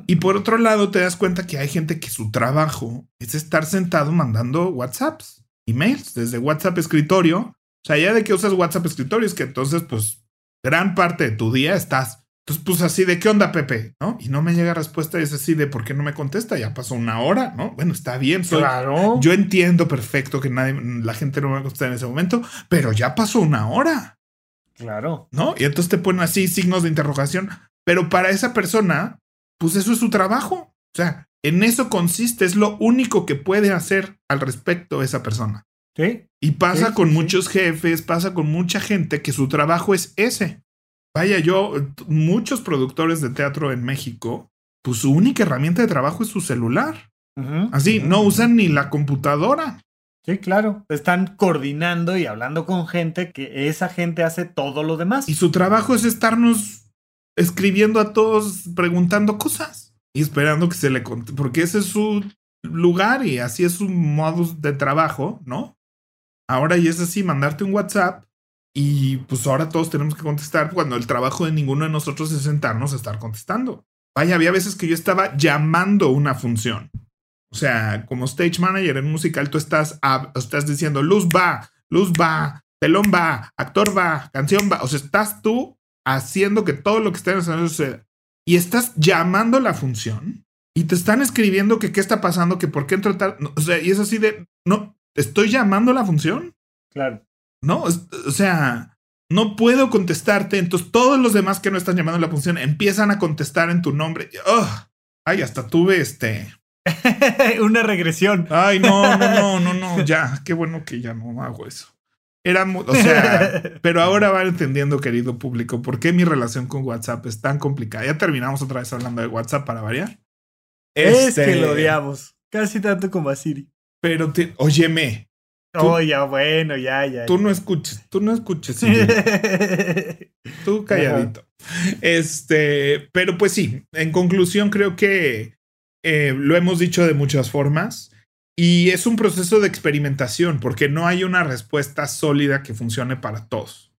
Y por otro lado, te das cuenta que hay gente que su trabajo es estar sentado mandando WhatsApps, emails, desde WhatsApp escritorio. O sea, ya de que usas WhatsApp escritorio es que entonces, pues, gran parte de tu día estás entonces, pues así de, ¿qué onda, Pepe? ¿No? Y no me llega respuesta y es así de, ¿por qué no me contesta? Ya pasó una hora, ¿no? Bueno, está bien. claro. Yo entiendo perfecto que nadie, la gente no me va a contestar en ese momento, pero ya pasó una hora. Claro. ¿No? Y entonces te ponen así signos de interrogación. Pero para esa persona, pues eso es su trabajo. O sea, en eso consiste, es lo único que puede hacer al respecto esa persona. Sí. Y pasa con muchos jefes, pasa con mucha gente que su trabajo es ese. Vaya, yo, muchos productores de teatro en México, pues su única herramienta de trabajo es su celular. Así, no usan ni la computadora. Sí, claro. Están coordinando y hablando con gente que esa gente hace todo lo demás. Y su trabajo es estarnos escribiendo a todos, preguntando cosas y esperando que se le conte, porque ese es su lugar y así es su modus de trabajo, ¿no? Ahora y es así, mandarte un WhatsApp y pues ahora todos tenemos que contestar cuando el trabajo de ninguno de nosotros es sentarnos a estar contestando. Vaya, había veces que yo estaba llamando una función. O sea, como stage manager en musical, tú estás, diciendo luz va, luz va, telón va, actor va, canción va. O sea, estás tú haciendo que todo lo que está en el suceda. y estás llamando la función y te están escribiendo que qué está pasando, que por qué entro o sea, y es así de, no, estoy llamando la función. Claro. No, o sea, no puedo contestarte. Entonces todos los demás que no están llamando la función empiezan a contestar en tu nombre. Ay, hasta tuve este. Una regresión. Ay, no, no, no, no, no, ya. Qué bueno que ya no hago eso. Era, o sea, pero ahora van entendiendo, querido público, por qué mi relación con WhatsApp es tan complicada. Ya terminamos otra vez hablando de WhatsApp para variar. Es que lo este, odiamos, casi tanto como a Siri. Pero, te, óyeme. Oh, ya, bueno, ya, ya. Tú no escuches, tú no escuches. Tú calladito. Este, pero pues sí, en conclusión creo que eh, lo hemos dicho de muchas formas. Y es un proceso de experimentación porque no hay una respuesta sólida que funcione para todos.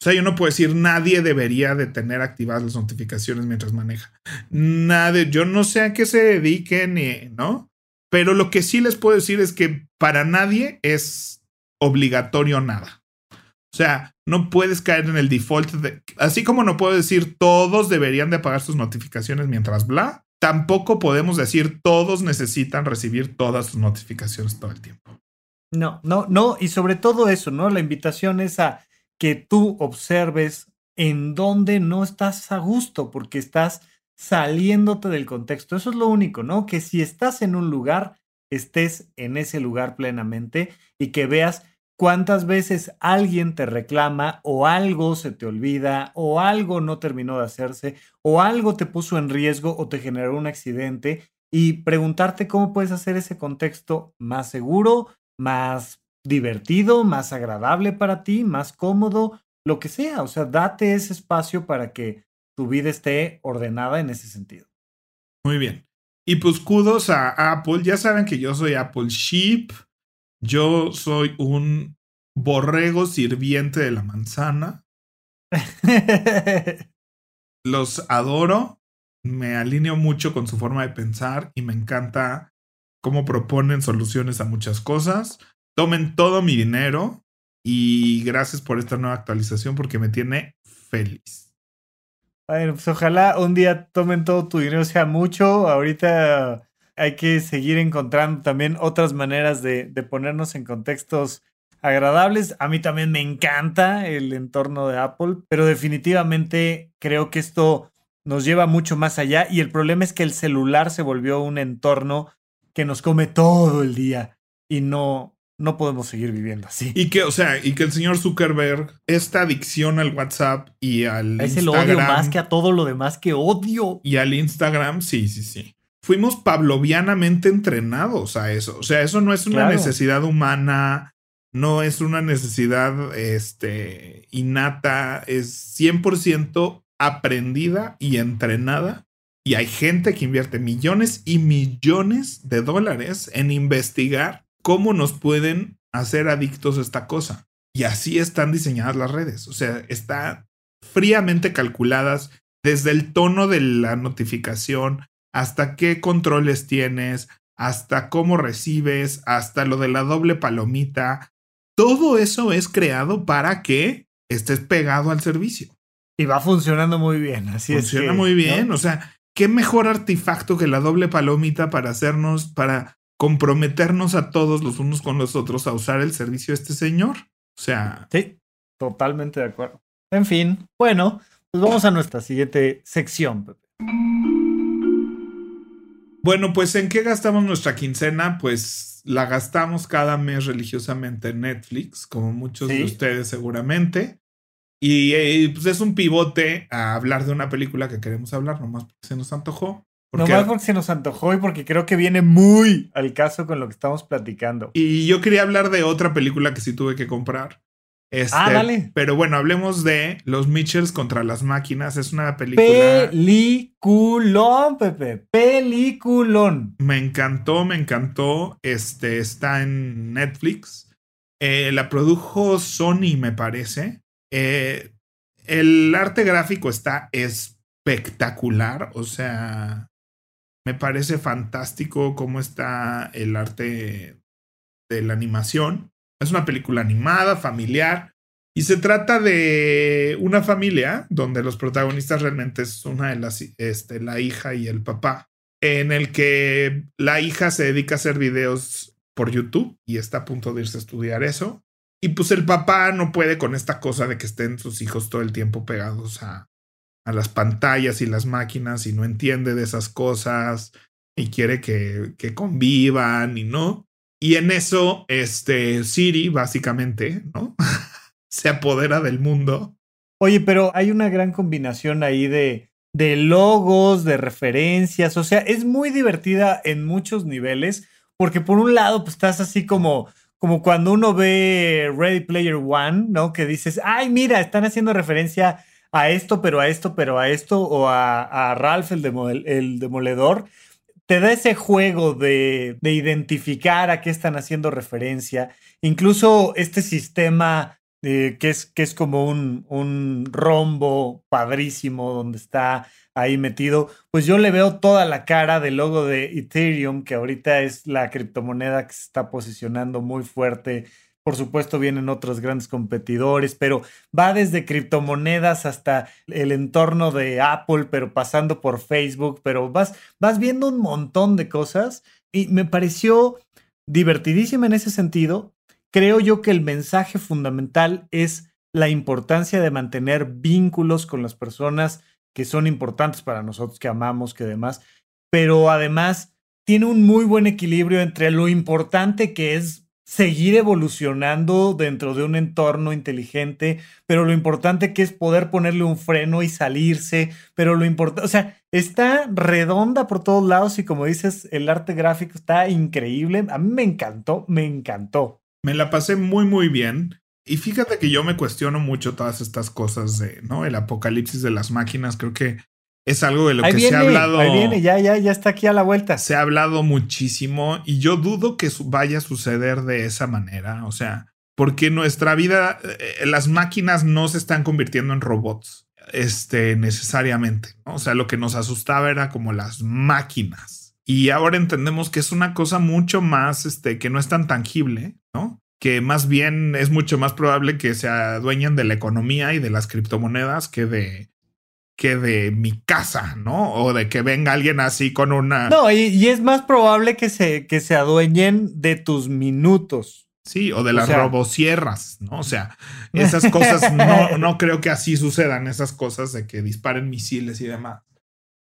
O sea, yo no puedo decir nadie debería de tener activadas las notificaciones mientras maneja. Nadie, yo no sé a qué se dediquen, ¿no? Pero lo que sí les puedo decir es que para nadie es obligatorio nada. O sea, no puedes caer en el default de, así como no puedo decir todos deberían de apagar sus notificaciones mientras bla, tampoco podemos decir todos necesitan recibir todas sus notificaciones todo el tiempo. No, no, no, y sobre todo eso, ¿no? La invitación es a que tú observes en dónde no estás a gusto, porque estás saliéndote del contexto. Eso es lo único, ¿no? Que si estás en un lugar, estés en ese lugar plenamente y que veas cuántas veces alguien te reclama o algo se te olvida o algo no terminó de hacerse o algo te puso en riesgo o te generó un accidente y preguntarte cómo puedes hacer ese contexto más seguro, más divertido, más agradable para ti, más cómodo, lo que sea. O sea, date ese espacio para que tu vida esté ordenada en ese sentido. Muy bien. Y pues kudos a Apple. Ya saben que yo soy Apple Sheep. Yo soy un borrego sirviente de la manzana. Los adoro. Me alineo mucho con su forma de pensar y me encanta cómo proponen soluciones a muchas cosas. Tomen todo mi dinero y gracias por esta nueva actualización porque me tiene feliz. Bueno, pues ojalá un día tomen todo tu dinero, sea mucho. Ahorita hay que seguir encontrando también otras maneras de, ponernos en contextos agradables. A mí también me encanta el entorno de Apple, pero definitivamente creo que esto nos lleva mucho más allá y el problema es que el celular se volvió un entorno que nos come todo el día y no, no podemos seguir viviendo así. Y que, o sea, y que el señor Zuckerberg, esta adicción al WhatsApp y al es el odio más que a todo lo demás que odio. Y al Instagram, sí, sí, sí fuimos pavlovianamente entrenados a eso. O sea, eso no es una necesidad humana, no es una necesidad este, innata, es 100% aprendida y entrenada. Y hay gente que invierte millones y millones de dólares en investigar cómo nos pueden hacer adictos a esta cosa. Y así están diseñadas las redes. O sea, están fríamente calculadas desde el tono de la notificación, hasta qué controles tienes, hasta cómo recibes, hasta lo de la doble palomita. Todo eso es creado para que estés pegado al servicio. Y va funcionando muy bien, así es. Funciona muy bien, o sea, qué mejor artefacto que la doble palomita para hacernos, para comprometernos a todos los unos con los otros a usar el servicio de este señor. O sea. Sí, totalmente de acuerdo. En fin, bueno, pues vamos a nuestra siguiente sección, Pepe. Bueno, pues ¿en qué gastamos nuestra quincena? Pues la gastamos cada mes religiosamente en Netflix, como muchos de ustedes seguramente. Y eh, pues es un pivote a hablar de una película que queremos hablar, nomás porque se nos antojó. Nomás porque se nos antojó y porque creo que viene muy al caso con lo que estamos platicando. Y yo quería hablar de otra película que sí tuve que comprar. Este, ah, dale. Pero bueno, hablemos de Los Mitchells contra las máquinas. Es una película. Peliculón, Pepe. Peliculón. Me encantó, me encantó. Este está en Netflix. Eh, la produjo Sony, me parece. Eh, el arte gráfico está espectacular. O sea, me parece fantástico cómo está el arte de la animación. Es una película animada, familiar, Y se trata de una familia donde los protagonistas realmente es una de las, este, la hija y el papá, en el que la hija se dedica a hacer videos por YouTube y está a punto de irse a estudiar eso. Y pues el papá no puede con esta cosa de que estén sus hijos todo el tiempo pegados a, a las pantallas y las máquinas y no entiende de esas cosas y quiere que, que convivan y no. Y en eso, este Siri, básicamente, ¿no? se apodera del mundo. Oye, pero hay una gran combinación ahí de, de logos, de referencias, o sea, es muy divertida en muchos niveles, porque por un lado, pues estás así como, como cuando uno ve Ready Player One, ¿no? Que dices, ay, mira, están haciendo referencia a esto, pero a esto, pero a esto, o a, Ralph el, el demoledor. Te da ese juego de, de identificar a qué están haciendo referencia. Incluso este sistema eh, que, es, que es como un, un rombo padrísimo donde está ahí metido, pues yo le veo toda la cara del logo de Ethereum, que ahorita es la criptomoneda que se está posicionando muy fuerte. Por supuesto, vienen otros grandes competidores, pero va desde criptomonedas hasta el entorno de Apple, pero pasando por Facebook, pero vas, vas viendo un montón de cosas y me pareció divertidísima en ese sentido, creo yo que el mensaje fundamental es la importancia de mantener vínculos con las personas que son importantes para nosotros, que amamos, que demás, pero además tiene un muy buen equilibrio entre lo importante que es seguir evolucionando dentro de un entorno inteligente, pero lo importante que es poder ponerle un freno y salirse, pero lo importante, o sea, está redonda por todos lados y como dices, el arte gráfico está increíble. A mí me encantó, me encantó. Me la pasé muy, muy bien. Y fíjate que yo me cuestiono mucho todas estas cosas de, ¿no? El apocalipsis de las máquinas. Creo que es algo de lo que se ha hablado. Ahí viene, ya, ya, ya está aquí a la vuelta. Se ha hablado muchísimo y yo dudo que vaya a suceder de esa manera. O sea, porque nuestra vida, eh, las máquinas no se están convirtiendo en robots, este, necesariamente. O sea, lo que nos asustaba era como las máquinas. Y ahora entendemos que es una cosa mucho más, este, que no es tan tangible, ¿no? Que más bien es mucho más probable que se adueñen de la economía y de las criptomonedas que de, que de mi casa, ¿no? O de que venga alguien así con una... No, y, es más probable que se, que se adueñen de tus minutos. Sí, o de las robosierras, ¿no? O sea, esas cosas no, no creo que así sucedan, esas cosas de que disparen misiles y demás.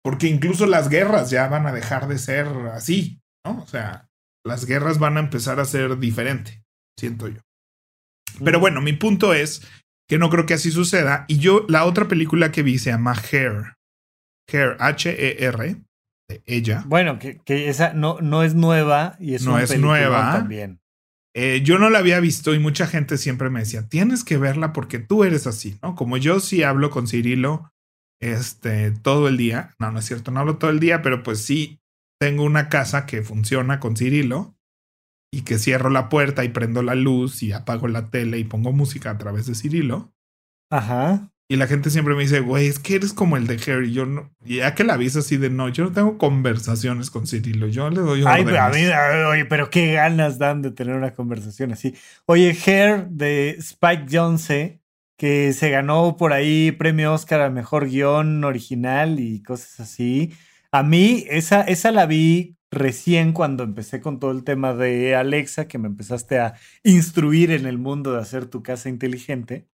Porque incluso las guerras ya van a dejar de ser así, ¿no? O sea, las guerras van a empezar a ser diferente, siento yo. Pero bueno, mi punto es que no creo que así suceda. Y yo, la otra película que vi se llama Hair. Hair, H-E-R, de ella. Bueno, que, esa no, no es nueva y es no es nueva también. Eh, yo no la había visto y mucha gente siempre me decía, tienes que verla porque tú eres así, ¿no? Como yo sí hablo con Cirilo este, todo el día. No, no es cierto, no hablo todo el día, pero pues sí tengo una casa que funciona con Cirilo y que cierro la puerta y prendo la luz y apago la tele y pongo música a través de Cirilo. Ajá. Y la gente siempre me dice, güey, es que eres como el de Harry. Yo no, ya que la aviso así de no, yo no tengo conversaciones con Cirilo. Yo le doy Ay, a mí, oye, pero qué ganas dan de tener una conversación así. Oye, Hair de Spike Jonze que se ganó por ahí premio Oscar al mejor guion original y cosas así. A mí, esa, esa la vi recién cuando empecé con todo el tema de Alexa, que me empezaste a instruir en el mundo de hacer tu casa inteligente.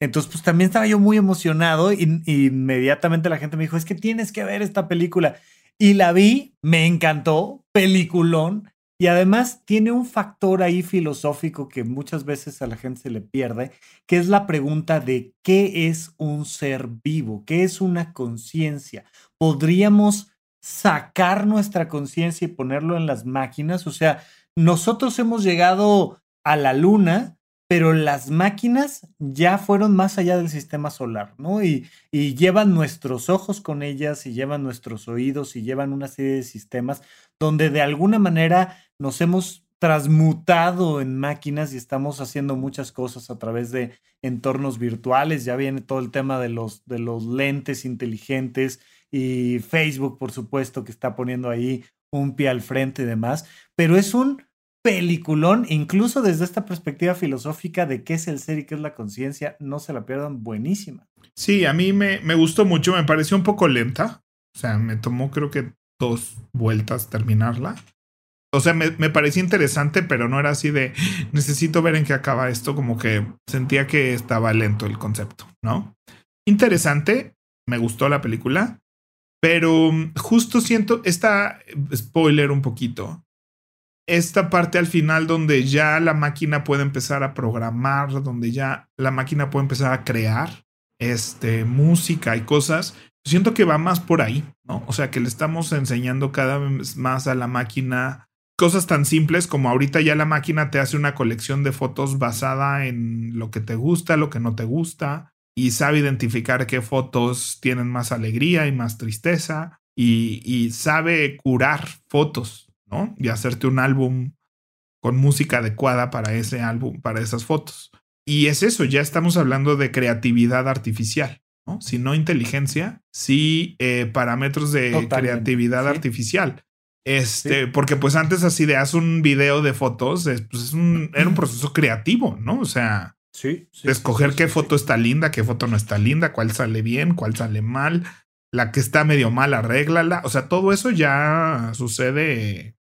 Entonces, pues también estaba yo muy emocionado y, inmediatamente la gente me dijo, es que tienes que ver esta película. Y la vi, me encantó, peliculón. Y además tiene un factor ahí filosófico que muchas veces a la gente se le pierde, que es la pregunta de qué es un ser vivo, qué es una conciencia. ¿Podríamos sacar nuestra conciencia y ponerlo en las máquinas? O sea, nosotros hemos llegado a la luna, pero las máquinas ya fueron más allá del sistema solar, ¿no? Y, y, llevan nuestros ojos con ellas y llevan nuestros oídos y llevan una serie de sistemas donde de alguna manera nos hemos transmutado en máquinas y estamos haciendo muchas cosas a través de entornos virtuales. Ya viene todo el tema de los, de los lentes inteligentes y Facebook, por supuesto, que está poniendo ahí un pie al frente y demás, pero es un peliculón, incluso desde esta perspectiva filosófica de qué es el ser y qué es la conciencia, no se la pierdan, buenísima. Sí, a mí me, me gustó mucho, me pareció un poco lenta, o sea, me tomó creo que dos vueltas terminarla. O sea, me, me parecía interesante, pero no era así de necesito ver en qué acaba esto, como que sentía que estaba lento el concepto, ¿no? Interesante, me gustó la película, pero justo siento esta spoiler un poquito esta parte al final donde ya la máquina puede empezar a programar, donde ya la máquina puede empezar a crear este, música y cosas, siento que va más por ahí, ¿no? O sea, que le estamos enseñando cada vez más a la máquina cosas tan simples como ahorita ya la máquina te hace una colección de fotos basada en lo que te gusta, lo que no te gusta, y sabe identificar qué fotos tienen más alegría y más tristeza, y, y sabe curar fotos, y hacerte un álbum con música adecuada para ese álbum, para esas fotos. Y es eso, ya estamos hablando de creatividad artificial, ¿no? Si no inteligencia, sí eh, parámetros de creatividad artificial. Este, porque pues antes así de haz un video de fotos, pues es un, era un proceso creativo, ¿no? O sea, sí, escoger qué foto está linda, qué foto no está linda, cuál sale bien, cuál sale mal, la que está medio mal, arréglala. O sea, todo eso ya sucede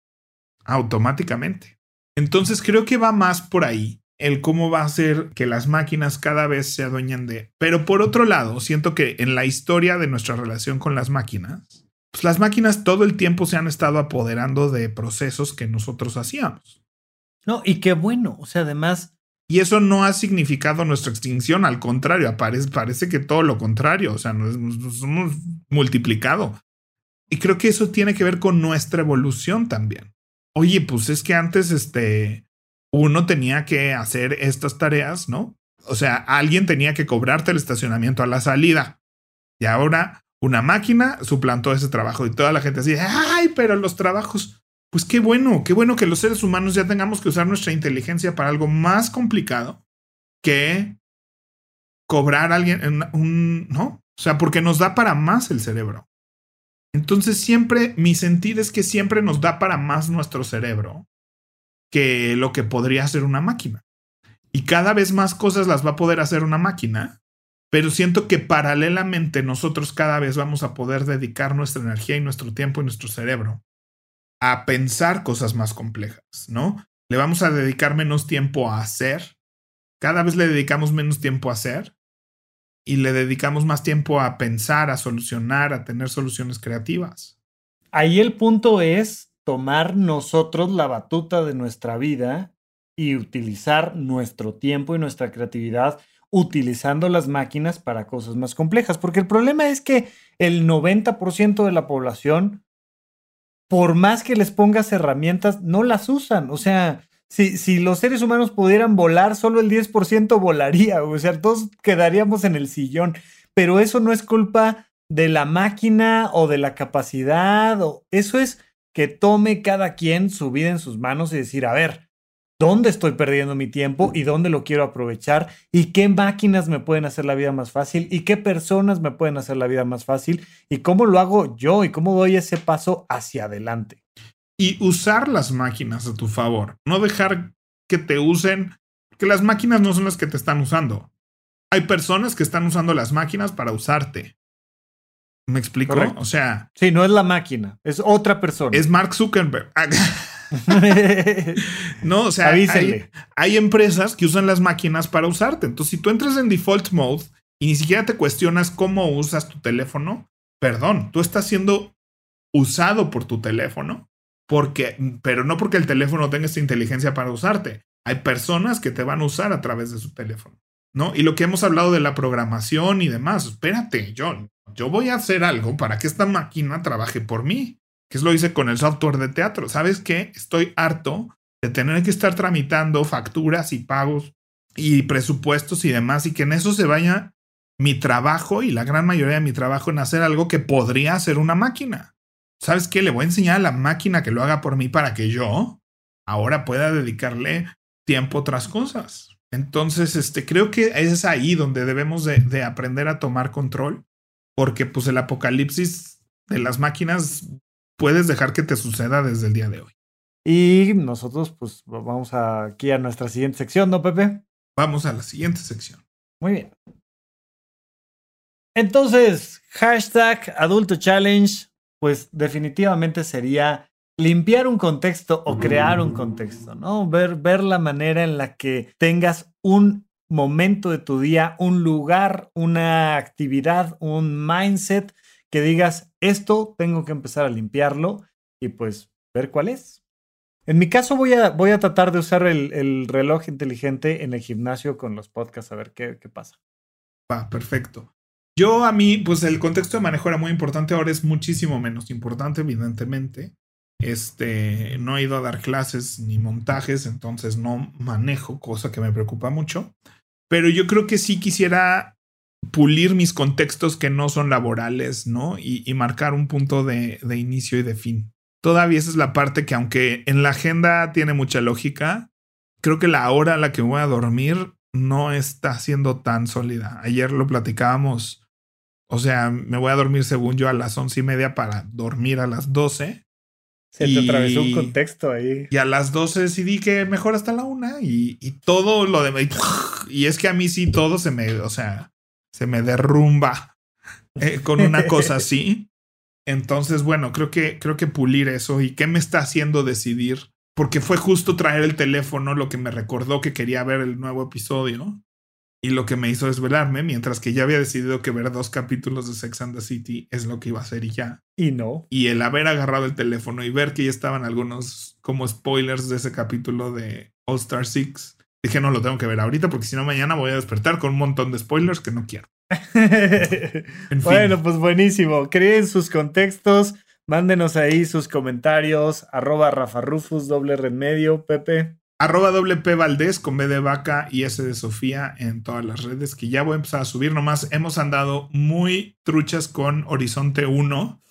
automáticamente. Entonces creo que va más por ahí el cómo va a ser que las máquinas cada vez se adueñen de. Pero por otro lado, siento que en la historia de nuestra relación con las máquinas, pues las máquinas todo el tiempo se han estado apoderando de procesos que nosotros hacíamos. No, y qué bueno, o sea, además... Y eso no ha significado nuestra extinción, al contrario, parece, parece que todo lo contrario, o sea, nos hemos multiplicado. Y creo que eso tiene que ver con nuestra evolución también oye, pues es que antes este, uno tenía que hacer estas tareas, ¿no? O sea, alguien tenía que cobrarte el estacionamiento a la salida. Y ahora una máquina suplantó ese trabajo y toda la gente así, ay, pero los trabajos, pues qué bueno, qué bueno que los seres humanos ya tengamos que usar nuestra inteligencia para algo más complicado que cobrar a alguien, un, ¿no? O sea, porque nos da para más el cerebro. Entonces siempre, mi sentir es que siempre nos da para más nuestro cerebro que lo que podría hacer una máquina. Y cada vez más cosas las va a poder hacer una máquina, pero siento que paralelamente nosotros cada vez vamos a poder dedicar nuestra energía y nuestro tiempo y nuestro cerebro a pensar cosas más complejas, ¿no? Le vamos a dedicar menos tiempo a hacer, cada vez le dedicamos menos tiempo a hacer y le dedicamos más tiempo a pensar, a solucionar, a tener soluciones creativas. Ahí el punto es tomar nosotros la batuta de nuestra vida y utilizar nuestro tiempo y nuestra creatividad utilizando las máquinas para cosas más complejas, porque el problema es que el 90% de la población, por más que les pongas herramientas, no las usan. O sea, si, los seres humanos pudieran volar, solo el 10% volaría, o sea, todos quedaríamos en el sillón, pero eso no es culpa de la máquina o de la capacidad, o eso es que tome cada quien su vida en sus manos y decir, a ver, ¿dónde estoy perdiendo mi tiempo y dónde lo quiero aprovechar? ¿Y qué máquinas me pueden hacer la vida más fácil? ¿Y qué personas me pueden hacer la vida más fácil? ¿Y cómo lo hago yo? ¿Y cómo doy ese paso hacia adelante? y usar las máquinas a tu favor. No dejar que te usen, que las máquinas no son las que te están usando. Hay personas que están usando las máquinas para usarte. ¿Me explico? O sea. Sí, no es la máquina, es otra persona. Es Mark Zuckerberg. no, o sea, hay, hay, empresas que usan las máquinas para usarte. Entonces, si tú entras en default mode y ni siquiera te cuestionas cómo usas tu teléfono, perdón, tú estás siendo usado por tu teléfono porque, pero no porque el teléfono tenga esta inteligencia para usarte. Hay personas que te van a usar a través de su teléfono, ¿no? Y lo que hemos hablado de la programación y demás, espérate, John, yo voy a hacer algo para que esta máquina trabaje por mí, que es lo hice con el software de teatro. ¿Sabes qué? Estoy harto de tener que estar tramitando facturas y pagos y presupuestos y demás y que en eso se vaya mi trabajo y la gran mayoría de mi trabajo en hacer algo que podría hacer una máquina. ¿sabes qué? Le voy a enseñar a la máquina que lo haga por mí para que yo ahora pueda dedicarle tiempo a otras cosas. Entonces, este, creo que es ahí donde debemos de, aprender a tomar control, porque pues el apocalipsis de las máquinas puedes dejar que te suceda desde el día de hoy. Y nosotros, pues, vamos aquí a nuestra siguiente sección, ¿no, Pepe? Vamos a la siguiente sección. Muy bien. Entonces, hashtag adulto challenge, pues definitivamente sería limpiar un contexto o crear un contexto, ¿no? Ver, ver la manera en la que tengas un momento de tu día, un lugar, una actividad, un mindset que digas, esto tengo que empezar a limpiarlo y pues ver cuál es. En mi caso voy a, voy a tratar de usar el, reloj inteligente en el gimnasio con los podcasts a ver qué, qué pasa. Va, perfecto. Yo a mí, pues el contexto de manejo era muy importante, ahora es muchísimo menos importante, evidentemente. Este, no he ido a dar clases ni montajes, entonces no manejo, cosa que me preocupa mucho. Pero yo creo que sí quisiera pulir mis contextos que no son laborales, ¿no? Y, marcar un punto de, de, inicio y de fin. Todavía esa es la parte que aunque en la agenda tiene mucha lógica, creo que la hora a la que voy a dormir no está siendo tan sólida. Ayer lo platicábamos. O sea, me voy a dormir según yo a las once y media para dormir a las doce. Se te atravesó un contexto ahí. Y a las doce decidí que mejor hasta la una y, y todo lo de... Y es que a mí sí todo se me, o sea, se me derrumba eh, con una cosa así. Entonces, bueno, creo que, creo que pulir eso y qué me está haciendo decidir, porque fue justo traer el teléfono lo que me recordó que quería ver el nuevo episodio y lo que me hizo desvelarme, mientras que ya había decidido que ver dos capítulos de Sex and the City es lo que iba a hacer y ya. Y no. Y el haber agarrado el teléfono y ver que ya estaban algunos como spoilers de ese capítulo de All Star Six, dije no lo tengo que ver ahorita porque si no mañana voy a despertar con un montón de spoilers que no quiero. Bueno, pues buenísimo. Creen sus contextos. Mándenos ahí sus comentarios. Arroba Rafa Rufus, doble remedio, Pepe. Arroba doble P Valdés con B de vaca y S de Sofía en todas las redes que ya voy a empezar a subir. Nomás hemos andado muy truchas con Horizonte 1.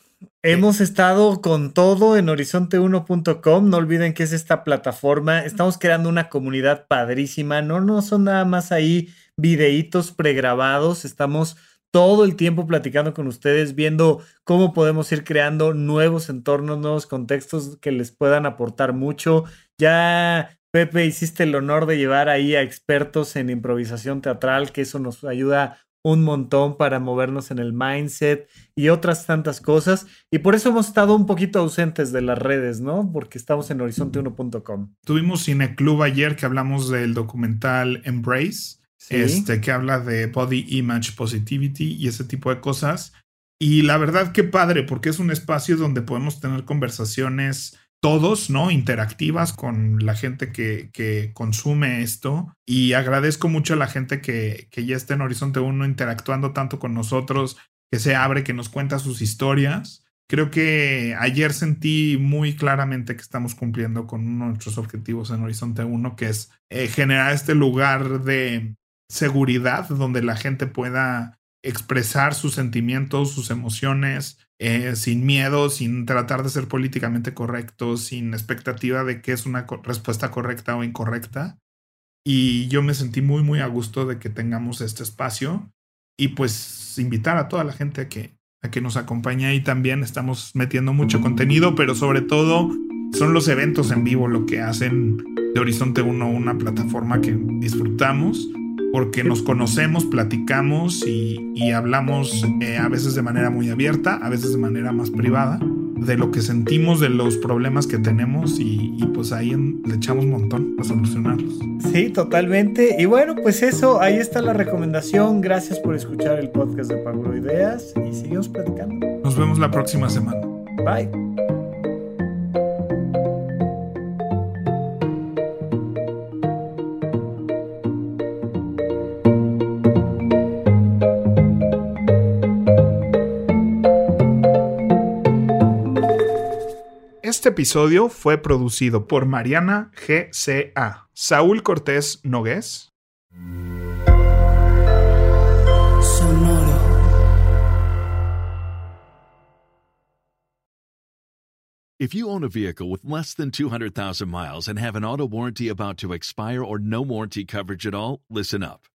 Hemos estado con todo en horizonte1.com. No olviden que es esta plataforma. Estamos creando una comunidad padrísima. No, no son nada más ahí videitos pregrabados. Estamos todo el tiempo platicando con ustedes, viendo cómo podemos ir creando nuevos entornos, nuevos contextos que les puedan aportar mucho. Ya, Pepe, hiciste el honor de llevar ahí a expertos en improvisación teatral, que eso nos ayuda un montón para movernos en el mindset y otras tantas cosas. Y por eso hemos estado un poquito ausentes de las redes, ¿no? Porque estamos en horizonte1.com. Tuvimos Cineclub ayer que hablamos del documental Embrace este, que habla de body image positivity y ese tipo de cosas. Y la verdad que padre, porque es un espacio donde podemos tener conversaciones todos, ¿no? Interactivas con la gente que, consume esto. Y agradezco mucho a la gente que, que ya está en Horizonte 1 interactuando tanto con nosotros, que se abre, que nos cuenta sus historias. Creo que ayer sentí muy claramente que estamos cumpliendo con nuestros objetivos en Horizonte 1, que es eh, generar este lugar de seguridad donde la gente pueda expresar sus sentimientos, sus emociones, eh, sin miedo, sin tratar de ser políticamente correcto, sin expectativa de que es una respuesta correcta o incorrecta. Y yo me sentí muy, muy a gusto de que tengamos este espacio y pues invitar a toda la gente a que, a que nos acompañe ahí también. Estamos metiendo mucho contenido, pero sobre todo son los eventos en vivo lo que hacen de Horizonte 1 una plataforma que disfrutamos porque nos conocemos, platicamos y, hablamos eh, a veces de manera muy abierta, a veces de manera más privada, de lo que sentimos, de los problemas que tenemos y, pues ahí le echamos un montón a solucionarlos. Sí, totalmente. Y bueno, pues eso, ahí está la recomendación. Gracias por escuchar el podcast de Paguro Ideas y seguimos platicando. Nos vemos la próxima semana. Bye. Este episodio fue producido por Mariana GCA, Saúl Cortés Nogués, If you own a vehicle with less than 200,000 miles and have an auto warranty about to expire or no warranty coverage at all, listen up.